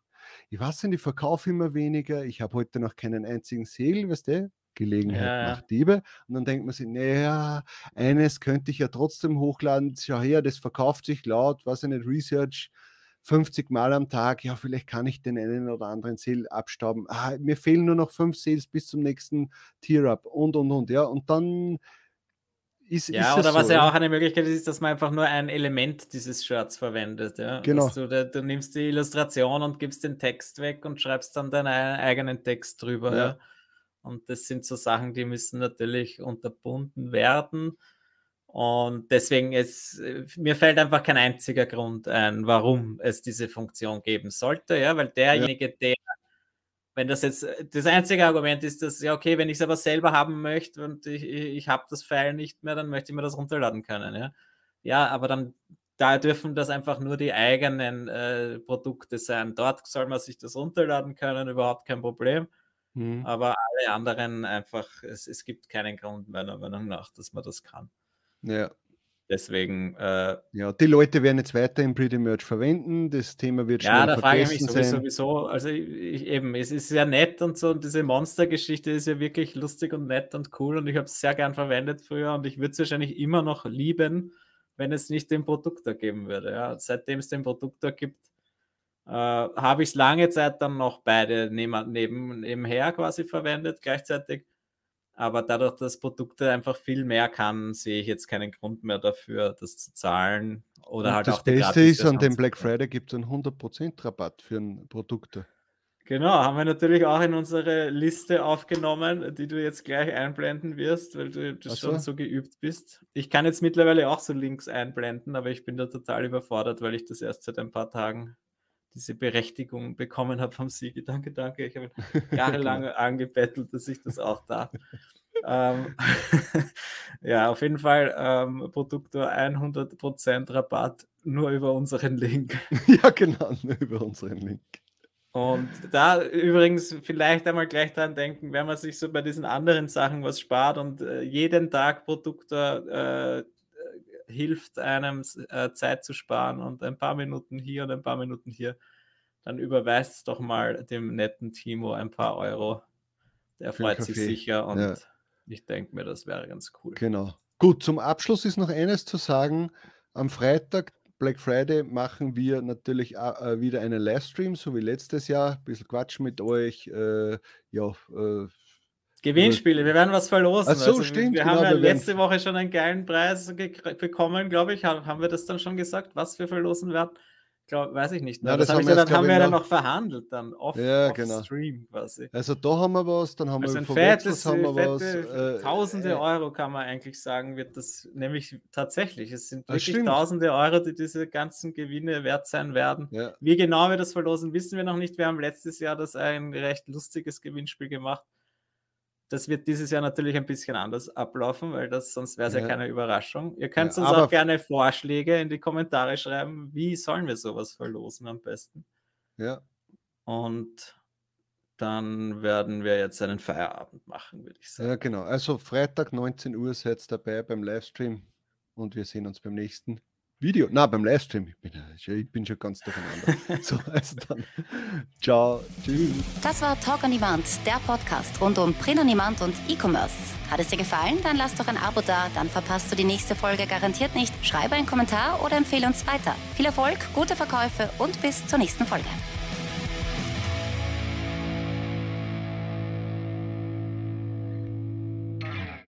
ich weiß nicht, ich verkaufe immer weniger, ich habe heute noch keinen einzigen Sale, weißt du? Gelegenheit ja. macht Diebe. Und dann denkt man sich, naja, eines könnte ich ja trotzdem hochladen. Schau her, das verkauft sich laut, was nicht, Research 50 Mal am Tag. Ja, vielleicht kann ich den einen oder anderen Sale abstauben. Ah, mir fehlen nur noch fünf Sales bis zum nächsten Tier-Up und und und. Ja, und dann ist, ja, ist oder was so, ja auch eine Möglichkeit ist, ist, dass man einfach nur ein Element dieses Shirts verwendet. Ja? Genau. Du, du, nimmst die Illustration und gibst den Text weg und schreibst dann deinen eigenen Text drüber. Ja. ja? Und das sind so Sachen, die müssen natürlich unterbunden werden. Und deswegen ist, mir fällt einfach kein einziger Grund ein, warum es diese Funktion geben sollte, ja, weil derjenige, ja. der wenn das jetzt äh, das einzige Argument ist, dass, ja, okay, wenn ich es aber selber haben möchte und ich, ich habe das File nicht mehr, dann möchte ich mir das runterladen können. Ja, ja aber dann da dürfen das einfach nur die eigenen äh, Produkte sein. Dort soll man sich das runterladen können, überhaupt kein Problem. Mhm. Aber alle anderen einfach, es, es gibt keinen Grund meiner Meinung nach, dass man das kann. Ja, Deswegen. Äh, ja, die Leute werden jetzt weiter im Pretty Merch verwenden. Das Thema wird schon. Ja, da frage ich mich sowieso, sowieso. Also ich, eben, es ist sehr nett und so. Und diese Monster-Geschichte ist ja wirklich lustig und nett und cool. Und ich habe es sehr gern verwendet früher. Und ich würde es wahrscheinlich immer noch lieben, wenn es nicht den Produktor geben würde. Ja, seitdem es den Produktor gibt, äh, habe ich es lange Zeit dann noch beide neben, neben, nebenher quasi verwendet, gleichzeitig. Aber dadurch, dass Produkte einfach viel mehr kann, sehe ich jetzt keinen Grund mehr dafür, das zu zahlen. Oder Und halt das auch Beste ist, an dem Black Friday gibt es einen 100% Rabatt für ein Produkt. Genau, haben wir natürlich auch in unsere Liste aufgenommen, die du jetzt gleich einblenden wirst, weil du das so. schon so geübt bist. Ich kann jetzt mittlerweile auch so Links einblenden, aber ich bin da total überfordert, weil ich das erst seit ein paar Tagen diese Berechtigung bekommen habe vom Siege. Danke, danke. Ich habe jahrelang angebettelt, dass ich das auch darf. ähm, ja, auf jeden Fall ähm, Produktor 100% Rabatt nur über unseren Link. ja, genau, nur über unseren Link. Und da übrigens vielleicht einmal gleich dran denken, wenn man sich so bei diesen anderen Sachen was spart und äh, jeden Tag Produktor äh, hilft einem äh, Zeit zu sparen und ein paar Minuten hier und ein paar Minuten hier, dann überweist doch mal dem netten Timo ein paar Euro. Der freut sich sicher und ja. ich denke mir, das wäre ganz cool. Genau. Gut, zum Abschluss ist noch eines zu sagen. Am Freitag, Black Friday, machen wir natürlich äh, wieder einen Livestream, so wie letztes Jahr. Ein bisschen Quatsch mit euch. Äh, ja, äh, Gewinnspiele, wir werden was verlosen. Ach so, also, stimmt. Wir genau, haben ja letzte Woche schon einen geilen Preis bekommen, glaube ich. Haben wir das dann schon gesagt, was wir verlosen werden? Glaub, weiß ich nicht. Ne? Ja, das, das haben, wir, dann, haben wir dann noch verhandelt, dann off, ja, off genau. Stream quasi. Also da haben wir was, dann haben also wir ein fettes, haben wir fette, was. Äh, tausende äh, Euro kann man eigentlich sagen, wird das nämlich tatsächlich. Es sind wirklich stimmt. tausende Euro, die diese ganzen Gewinne wert sein werden. Ja. Wie genau wir das verlosen, wissen wir noch nicht. Wir haben letztes Jahr das ein recht lustiges Gewinnspiel gemacht. Das wird dieses Jahr natürlich ein bisschen anders ablaufen, weil das sonst wäre es ja. ja. keine Überraschung. Ihr könnt ja, uns auch gerne Vorschläge in die Kommentare schreiben, wie sollen wir sowas verlosen am besten. Ja. Und dann werden wir jetzt einen Feierabend machen, würde ich sagen. Ja, genau. Also Freitag 19 Uhr seid dabei beim Livestream und wir sehen uns beim nächsten. Video, na beim Livestream. Ich bin, ich bin schon ganz durcheinander. so, also dann. Ciao. Tschüss. Das war Talk on Demand, der Podcast rund um Print on Demand und E-Commerce. Hat es dir gefallen? Dann lass doch ein Abo da, dann verpasst du die nächste Folge garantiert nicht. Schreibe einen Kommentar oder empfehle uns weiter. Viel Erfolg, gute Verkäufe und bis zur nächsten Folge.